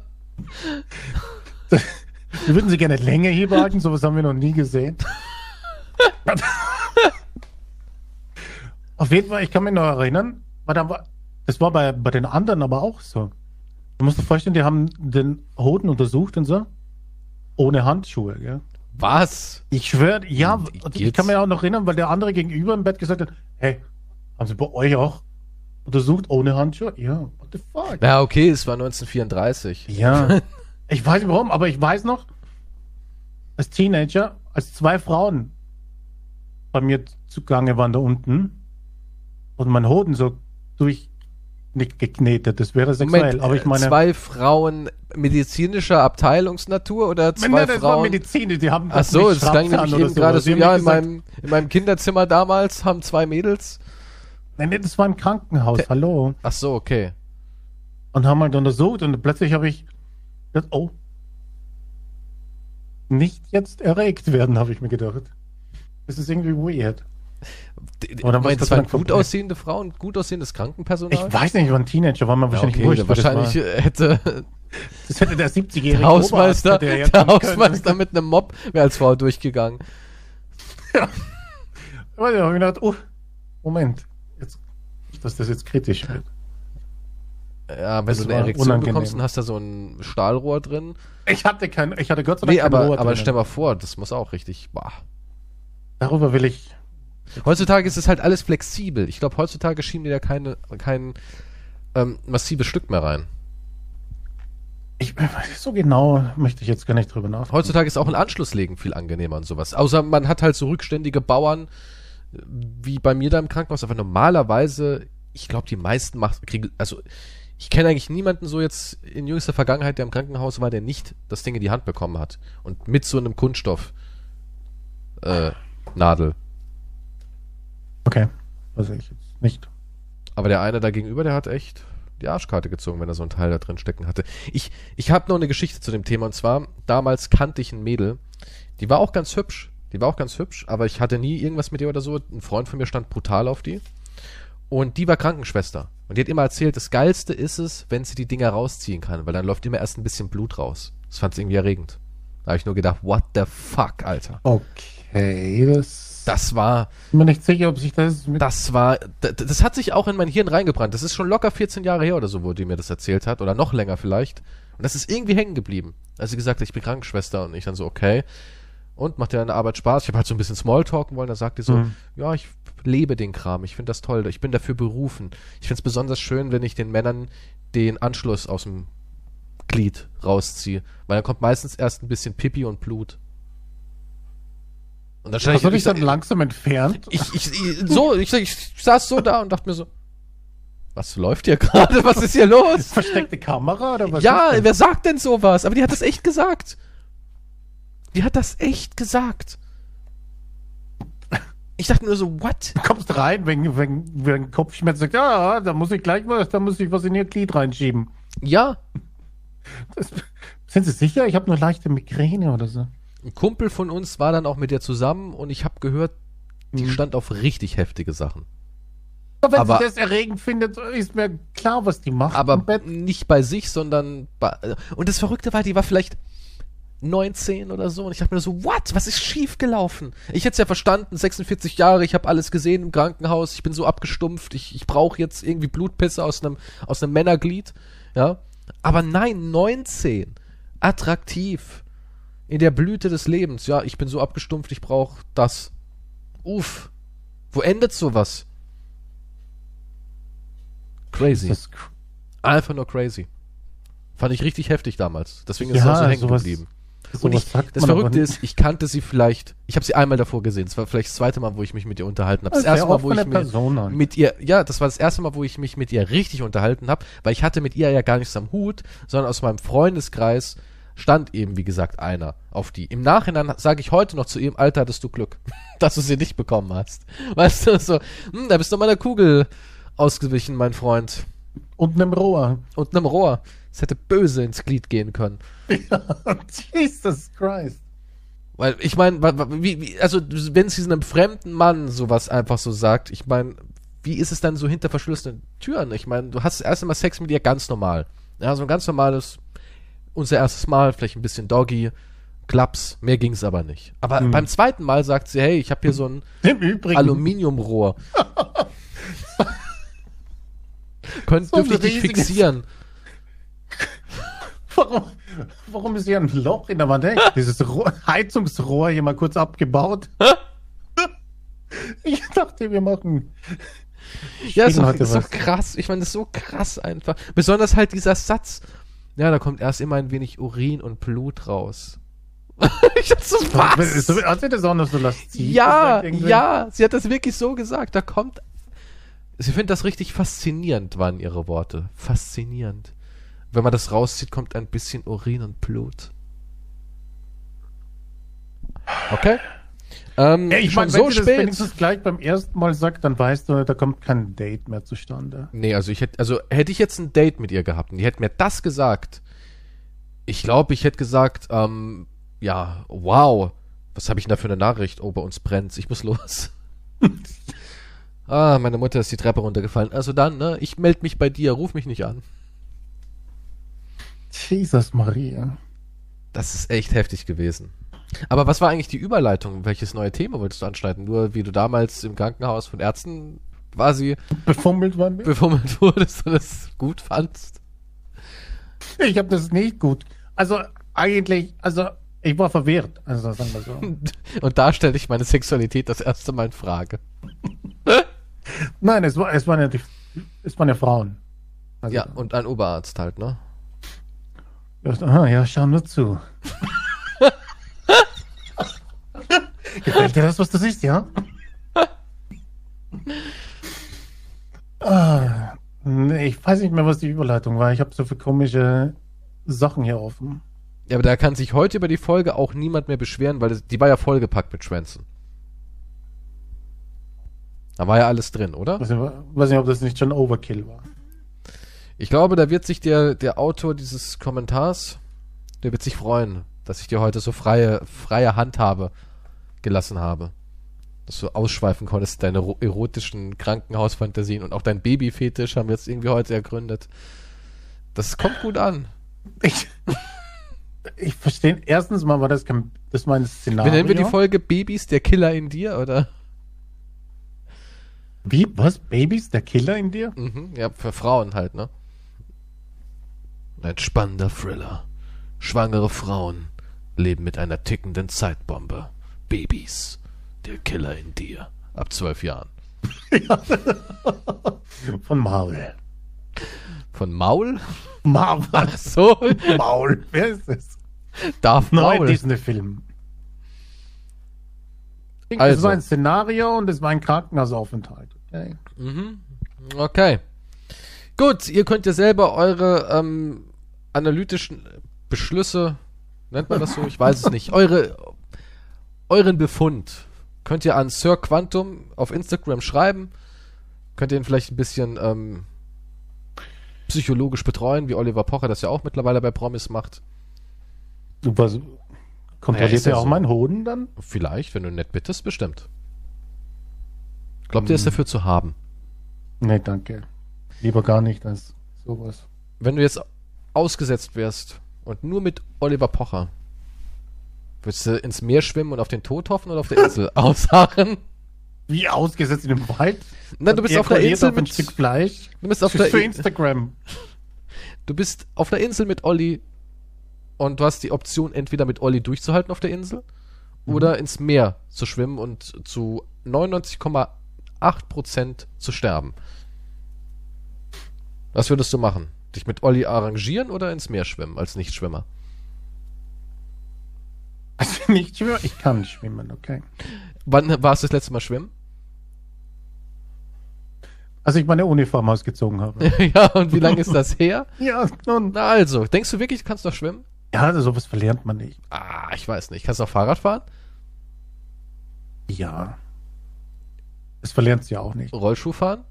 Wir würden sie gerne länger hier behalten, sowas haben wir noch nie gesehen. Auf jeden Fall, ich kann mich noch erinnern, weil da war, das war bei, bei den anderen aber auch so. Du musst dir vorstellen, die haben den Hoden untersucht und so. Ohne Handschuhe, gell? Was? Ich schwöre, ja, und ich geht's? kann mich auch noch erinnern, weil der andere gegenüber im Bett gesagt hat, hey, haben sie bei euch auch untersucht ohne Handschuhe? Ja, what the fuck? Ja, okay, es war 1934. Ja. ich weiß nicht warum, aber ich weiß noch, als Teenager, als zwei Frauen bei mir zugange waren da unten und mein Hoden so durch nicht geknetet, das wäre sexuell, Moment, aber ich äh, meine, zwei Frauen medizinischer Abteilungsnatur oder zwei Nein, das war Frauen? Medizin, die haben Ach so, nicht das klang nämlich eben gerade so, ja, in meinem, in meinem Kinderzimmer damals haben zwei Mädels. Nein, nee, das war im Krankenhaus, Te- hallo. Ach so, okay. und haben halt untersucht und plötzlich habe ich gedacht, oh, nicht jetzt erregt werden, habe ich mir gedacht. Das ist irgendwie weird. Dann du sei waren Dank gut aussehende Frauen, gut aussehendes Krankenpersonal? Ich weiß nicht, ich war ein Teenager, war ja, wahrscheinlich okay, der weil das wahrscheinlich war- äh, hätte Das hätte der 70-jährige der Hausmeister, Oberarzt, ja der können. Hausmeister mit einem Mob wäre als Frau durchgegangen. Aber da habe ich gedacht, oh, Moment, jetzt, dass das jetzt kritisch wird. Ja, wenn Das du eine Erektion unangenehm. bekommst und hast da so ein Stahlrohr drin. Ich hatte kein, ich hatte Gott sei Dank Nee, kein aber, Rohr aber drinnen. stell mal vor, das muss auch richtig. Boah. Darüber will ich. Heutzutage ist es halt alles flexibel. Ich glaube, heutzutage schieben die da keine, kein ähm, massives Stück mehr rein. Ich, so genau möchte ich jetzt gar nicht drüber nachdenken. Heutzutage ist auch ein Anschlusslegen viel angenehmer und sowas. Außer man hat halt so rückständige Bauern, äh, wie bei mir da im Krankenhaus. Aber normalerweise, ich glaube, die meisten macht, kriegen, also ich kenne eigentlich niemanden so jetzt in jüngster Vergangenheit, der im Krankenhaus war, der nicht das Ding in die Hand bekommen hat. Und mit so einem Kunststoff äh, Nadel. Okay. Also ich jetzt nicht. Aber der eine da gegenüber, der hat echt die Arschkarte gezogen, wenn er so ein Teil da drin stecken hatte. Ich, ich habe noch eine Geschichte zu dem Thema und zwar, damals kannte ich ein Mädel, die war auch ganz hübsch, die war auch ganz hübsch, aber ich hatte nie irgendwas mit ihr oder so. Ein Freund von mir stand brutal auf die. Und die war Krankenschwester. Und die hat immer erzählt, das Geilste ist es, wenn sie die Dinger rausziehen kann, weil dann läuft immer erst ein bisschen Blut raus. Das fand sie irgendwie erregend. Da habe ich nur gedacht, what the fuck, Alter. Okay, das. Das war, bin mir nicht sicher, ob sich das mit. das war, d- d- das hat sich auch in mein Hirn reingebrannt. Das ist schon locker 14 Jahre her oder so, wo die mir das erzählt hat. Oder noch länger vielleicht. Und das ist irgendwie hängen geblieben. Als sie gesagt hat, ich bin Krankenschwester und ich dann so, okay. Und macht dir deine Arbeit Spaß? Ich habe halt so ein bisschen Smalltalken wollen. Da sagt die so, Mhm. ja, ich lebe den Kram. Ich finde das toll. Ich bin dafür berufen. Ich finde es besonders schön, wenn ich den Männern den Anschluss aus dem Glied rausziehe. Weil dann kommt meistens erst ein bisschen Pipi und Blut. Hast du ich, dann langsam entfernt? ich, ich, ich, so, ich, ich saß so da und dachte mir so, was läuft hier gerade? Was ist hier los? Versteckte Kamera oder was? ja, wer sagt denn sowas? Aber die hat das echt gesagt. Die hat das echt gesagt. Ich dachte nur so, what? Du kommst rein wegen, wegen, wegen Kopfschmerzen. Sagt, ja, da muss ich gleich was, da muss ich was in ihr Glied reinschieben. Ja, Das, sind Sie sicher? Ich habe nur leichte Migräne oder so. Ein Kumpel von uns war dann auch mit ihr zusammen und ich habe gehört, die Mhm. stand auf richtig heftige Sachen. Aber wenn Aber- sie das erregend findet, ist mir klar, was die macht. Aber nicht bei sich, sondern bei, und das Verrückte war, die war vielleicht 19 oder so und ich dachte mir so, what? Was ist schief gelaufen? Ich hätte es ja verstanden, 46 Jahre, ich habe alles gesehen im Krankenhaus, ich bin so abgestumpft, ich, ich brauche jetzt irgendwie Blutpisse aus einem aus einem Männerglied, ja? Aber nein, 19. Attraktiv. In der Blüte des Lebens. Ja, ich bin so abgestumpft, ich brauche das. Uff. Wo endet sowas? Crazy. Das cr- Einfach nur crazy. Fand ich richtig heftig damals. Deswegen ist Ja, es auch so hängen geblieben. Und ich, das Verrückte ist, ich kannte sie vielleicht, ich habe sie einmal davor gesehen. Es war vielleicht das zweite Mal, wo ich mich mit ihr unterhalten habe. Das Sehr erste Mal, wo ich mir, mit ihr, ja, das war das erste Mal, wo ich mich mit ihr richtig unterhalten habe, weil ich hatte mit ihr ja gar nichts am Hut, sondern aus meinem Freundeskreis stand eben, wie gesagt, einer auf die. Im Nachhinein sage ich heute noch zu ihm, Alter, hattest du Glück, dass du sie nicht bekommen hast. Weißt du, so, hm, da bist du meiner Kugel ausgewichen, mein Freund. Und einem Rohr. Und einem Rohr. Es hätte böse ins Glied gehen können. Jesus Christ. Weil ich meine, wie, wie, also wenn sie einem fremden Mann sowas einfach so sagt, ich meine, wie ist es dann so hinter verschlossenen Türen? Ich meine, du hast das erste Mal Sex mit ihr ganz normal. Ja, so ein ganz normales, unser erstes Mal, vielleicht ein bisschen Doggy, Klaps, mehr ging's aber nicht. Aber Hm. beim zweiten Mal sagt sie, hey, ich habe hier so ein. Aluminiumrohr. Könnt, So dürfte ich dich fixieren. Warum, warum ist hier ein Loch in der Wand? Hey, Dieses Rohr, Heizungsrohr hier mal kurz abgebaut. ich dachte, wir machen. Ja, ist Spielen doch, heute ist was. krass. Ich meine, das ist so krass einfach. Besonders halt dieser Satz. Ja, da kommt erst immer ein wenig Urin und Blut raus. ich dachte so, was? So, hat sie das auch noch so lasziv Ja, ja, sie hat das wirklich so gesagt. Da kommt. Sie findet das richtig faszinierend, waren ihre Worte. Faszinierend. Wenn man das rauszieht, kommt ein bisschen Urin und Blut. Okay. Ähm, Ja, ich meine, so wenn sie das spät. wenigstens gleich beim ersten Mal sagt, dann weißt du, da kommt kein Date mehr zustande. Nee, also ich hätte, also hätte ich jetzt ein Date mit ihr gehabt und die hätte mir das gesagt, ich glaube, ich hätte gesagt, ähm, ja, wow, was habe ich denn da für eine Nachricht? Oh, bei uns brennt's, ich muss los. ah, meine Mutter ist die Treppe runtergefallen. Also dann, ne, ich melde mich bei dir, ruf mich nicht an. Jesus Maria. Das ist echt heftig gewesen. Aber was war eigentlich die Überleitung? Welches neue Thema wolltest du anschneiden? Nur wie du damals im Krankenhaus von Ärzten quasi Befummelt waren wir? befummelt wurdest und es gut fandst? Ich habe das nicht gut. Also eigentlich, also ich war verwirrt. Also sagen wir so. Und da stelle ich meine Sexualität das erste Mal in Frage. Nein, es war, es waren ja die, es waren ja Frauen. Also, Ja, und ein Oberarzt halt, ne? Aha, ja, schau nur zu. Gefällt dir das, was das ist, ja? ah, nee, ich weiß nicht mehr, was die Überleitung war. Ich habe so viele komische Sachen hier offen. Ja, aber da kann sich heute über die Folge auch niemand mehr beschweren, weil das, die war ja vollgepackt mit Schwänzen. Da war ja alles drin, oder? Weiß nicht, weiß nicht, ob das nicht schon Overkill war. Ich glaube, da wird sich der, der Autor dieses Kommentars, der wird sich freuen, dass ich dir heute so freie, freie Handhabe gelassen habe. Dass du ausschweifen konntest, deine ro- erotischen Krankenhausfantasien und auch dein Babyfetisch haben wir jetzt irgendwie heute ergründet. Das kommt gut an. Ich, ich verstehe. Erstens mal war das, kein, das mein Szenario. Wie nennen wir die Folge Babys, der Killer in dir, oder? Wie? Was? Babys? Der Killer in dir? Mhm, ja, für Frauen halt, ne? Ein spannender Thriller. Schwangere Frauen leben mit einer tickenden Zeitbombe. Babys, der Killer in dir. Ab zwölf Jahren. Von Marvel. Von Maul? Marvel. Ach so, Maul. Wer ist das? Darf Neuer Maul. Disney-Film. Es Also. war ein Szenario und es war ein Krankenhausaufenthalt. Okay. Mhm. Okay. Gut, ihr könnt ja selber eure ähm, analytischen Beschlüsse, nennt man das so? Ich weiß es nicht. Eure, euren Befund könnt ihr an Sir Quantum auf Instagram schreiben. Könnt ihr ihn vielleicht ein bisschen ähm, psychologisch betreuen, wie Oliver Pocher das ja auch mittlerweile bei Promis macht. Ja, kontrolliert ist ja er auch so. meinen Hoden dann? Vielleicht, wenn du nett bittest, bestimmt. Glaubt ihr, ist dafür zu haben? Nee, danke. Lieber gar nicht als sowas. Wenn du jetzt ausgesetzt wärst und nur mit Oliver Pocher, würdest du ins Meer schwimmen und auf den Tod hoffen oder auf der Insel ausharren? Wie ausgesetzt in dem Wald? Nein, du bist auf der Insel auf ein mit, Stück Fleisch. du bist auf ist für der, Instagram. du bist auf der Insel mit Olli und du hast die Option, entweder mit Olli durchzuhalten auf der Insel oder ins Meer zu schwimmen und zu 99,8% zu sterben. Was würdest du machen? Dich mit Olli arrangieren oder ins Meer schwimmen als Nichtschwimmer? Also nicht schwimmen. Ich kann schwimmen, okay. Wann warst du das letzte Mal schwimmen? Als ich meine Uniform ausgezogen habe. ja, und wie lange ist das her? ja, nun. Na also, denkst du wirklich, du kannst doch schwimmen? Ja, also sowas verlernt man nicht. Ah, ich weiß nicht. Kannst du auch Fahrrad fahren? Ja. Das verlernt sie ja auch nicht. Rollschuh fahren?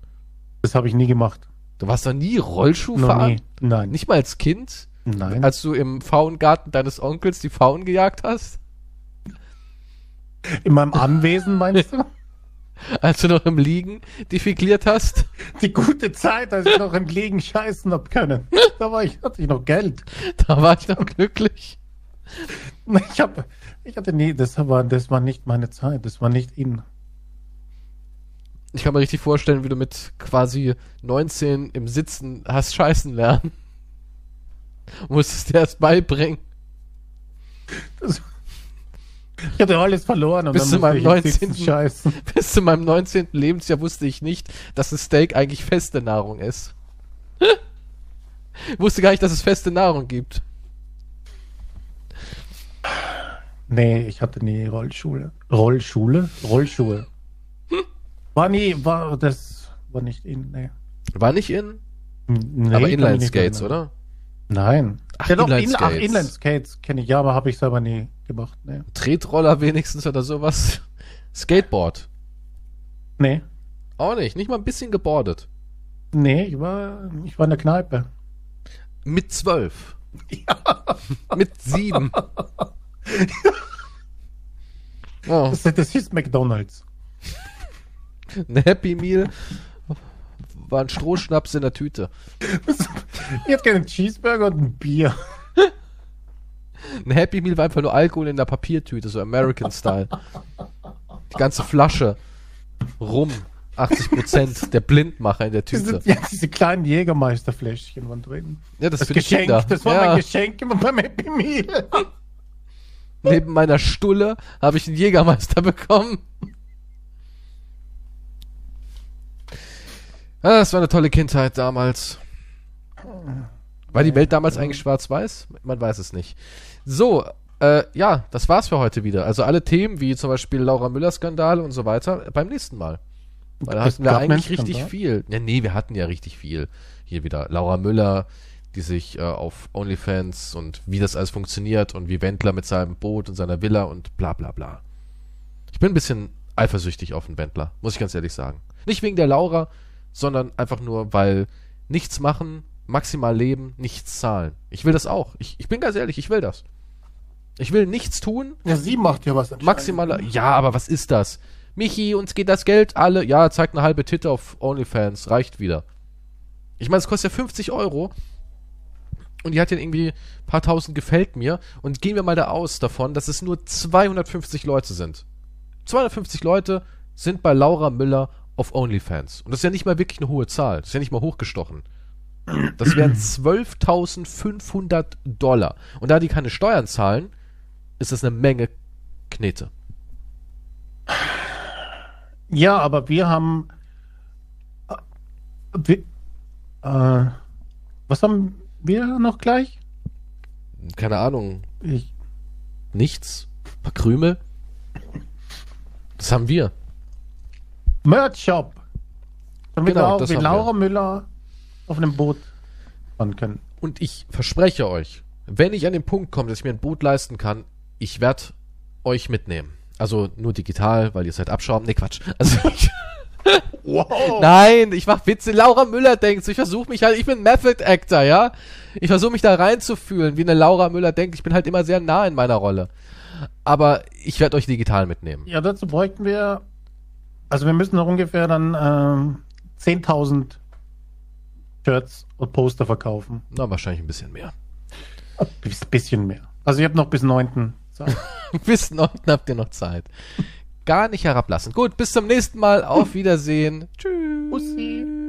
Das habe ich nie gemacht. Du warst doch nie Rollschuh Noch fahren? nie. Nein. Nicht mal als Kind? Nein. Als du im Faungarten deines Onkels die Faunen gejagt hast? In meinem Anwesen meinst du? Als du noch im Liegen defekliert hast? Die gute Zeit, als ich noch im Liegen scheißen hab können. Da war ich, hatte ich noch Geld. Da war ich noch glücklich. Ich hab, ich hatte nie, das war, das war nicht meine Zeit, das war nicht in. Ich kann mir richtig vorstellen, wie du mit quasi 19 im Sitzen hast scheißen lernen. Musstest dir erst beibringen. Das, ich hatte alles verloren und Bis zu dann meinem ich im 19. Sitzen scheißen. Bis zu meinem 19. Lebensjahr wusste ich nicht, dass ein Steak eigentlich feste Nahrung ist. wusste gar nicht, dass es feste Nahrung gibt. Nee, ich hatte nie Rollschule. Rollschule? Rollschuhe. War nie, war, das war nicht in, nee. War nicht in, Nee, aber Inline Skates, oder? Nein. Ach, ja, doch, Inline in, ach, Skates. Inline Skates kenne ich, ja, aber habe ich selber nie gemacht. Nee. Tretroller wenigstens oder sowas. Skateboard. Nee. Auch nicht. Nicht mal ein bisschen gebordet. Nee, ich war, ich war in der Kneipe. Mit zwölf. Mit sieben. oh, Das, das hieß McDonalds. ein Happy Meal war ein Strohschnaps in der Tüte. Ich hatte keinen Cheeseburger und ein Bier. Ein Happy Meal war einfach nur Alkohol in der Papiertüte, so American Style. Die ganze Flasche rum. 80 Prozent der Blindmacher in der Tüte. ja, diese kleinen Jägermeisterfläschchen waren drin. Ja, das, Das Geschenk, das war ja. mein Geschenk immer beim Happy Meal. Neben meiner Stulle habe ich einen Jägermeister bekommen. Ah, das war eine tolle Kindheit damals. War die Welt damals eigentlich schwarz-weiß? Man weiß es nicht. So, äh, ja, das war's für heute wieder. Also alle Themen, wie zum Beispiel Laura Müller-Skandal und so weiter, beim nächsten Mal. Weil da hatten wir eigentlich richtig viel. Ja, nee, wir hatten ja richtig viel. Hier wieder Laura Müller, die sich äh, auf OnlyFans und wie das alles funktioniert und wie Wendler mit seinem Boot und seiner Villa und bla bla bla. Ich bin ein bisschen eifersüchtig auf den Wendler, muss ich ganz ehrlich sagen. Nicht wegen der Laura, sondern einfach nur, weil nichts machen, maximal leben, nichts zahlen. Ich will das auch. Ich, ich bin ganz ehrlich, ich will das. Ich will nichts tun, Ja, sie macht ja was. maximaler. Ja, aber was ist das? Michi, uns geht das Geld alle. Ja, zeigt eine halbe Titte auf OnlyFans, reicht wieder. Ich meine, es kostet ja 50 Euro. Und die hat ja irgendwie ein paar tausend gefällt mir. Und gehen wir mal da aus davon, dass es nur 250 Leute sind. 250 Leute sind bei Laura Müller auf OnlyFans. Und das ist ja nicht mal wirklich eine hohe Zahl. Das ist ja nicht mal hochgestochen. Das wären 12.500 Dollar. Und da die keine Steuern zahlen, ist das eine Menge Knete. Ja, aber wir haben. äh, Wir, äh, was haben wir noch gleich? Keine Ahnung, Ich, nichts. Ein paar Krümel. Das haben wir. Merch Shop. Damit Genau, wir auch wie Laura wir. Müller auf einem Boot fahren können. Und ich verspreche euch, wenn ich an den Punkt komme, dass ich mir ein Boot leisten kann, ich werde euch mitnehmen. Also nur digital, weil ihr seid abschrauben. Nee, Quatsch. Also Wow! Nein, ich mach Witze. Laura Müller denkt so. Ich versuche mich halt, ich bin Method Actor, ja? Ich versuche mich da reinzufühlen, wie eine Laura Müller denkt. Ich bin halt immer sehr nah in meiner Rolle. Aber ich werde euch digital mitnehmen. Ja, dazu bräuchten wir. Also, wir müssen noch ungefähr dann ähm, 10.000 Shirts und Poster verkaufen. Na, wahrscheinlich ein bisschen mehr. Ein bisschen mehr. Also, ich habe noch bis 9. Zeit. bis unten habt ihr noch Zeit. Gar nicht herablassen. Gut, bis zum nächsten Mal. Auf Wiedersehen. Tschüss. Bussi.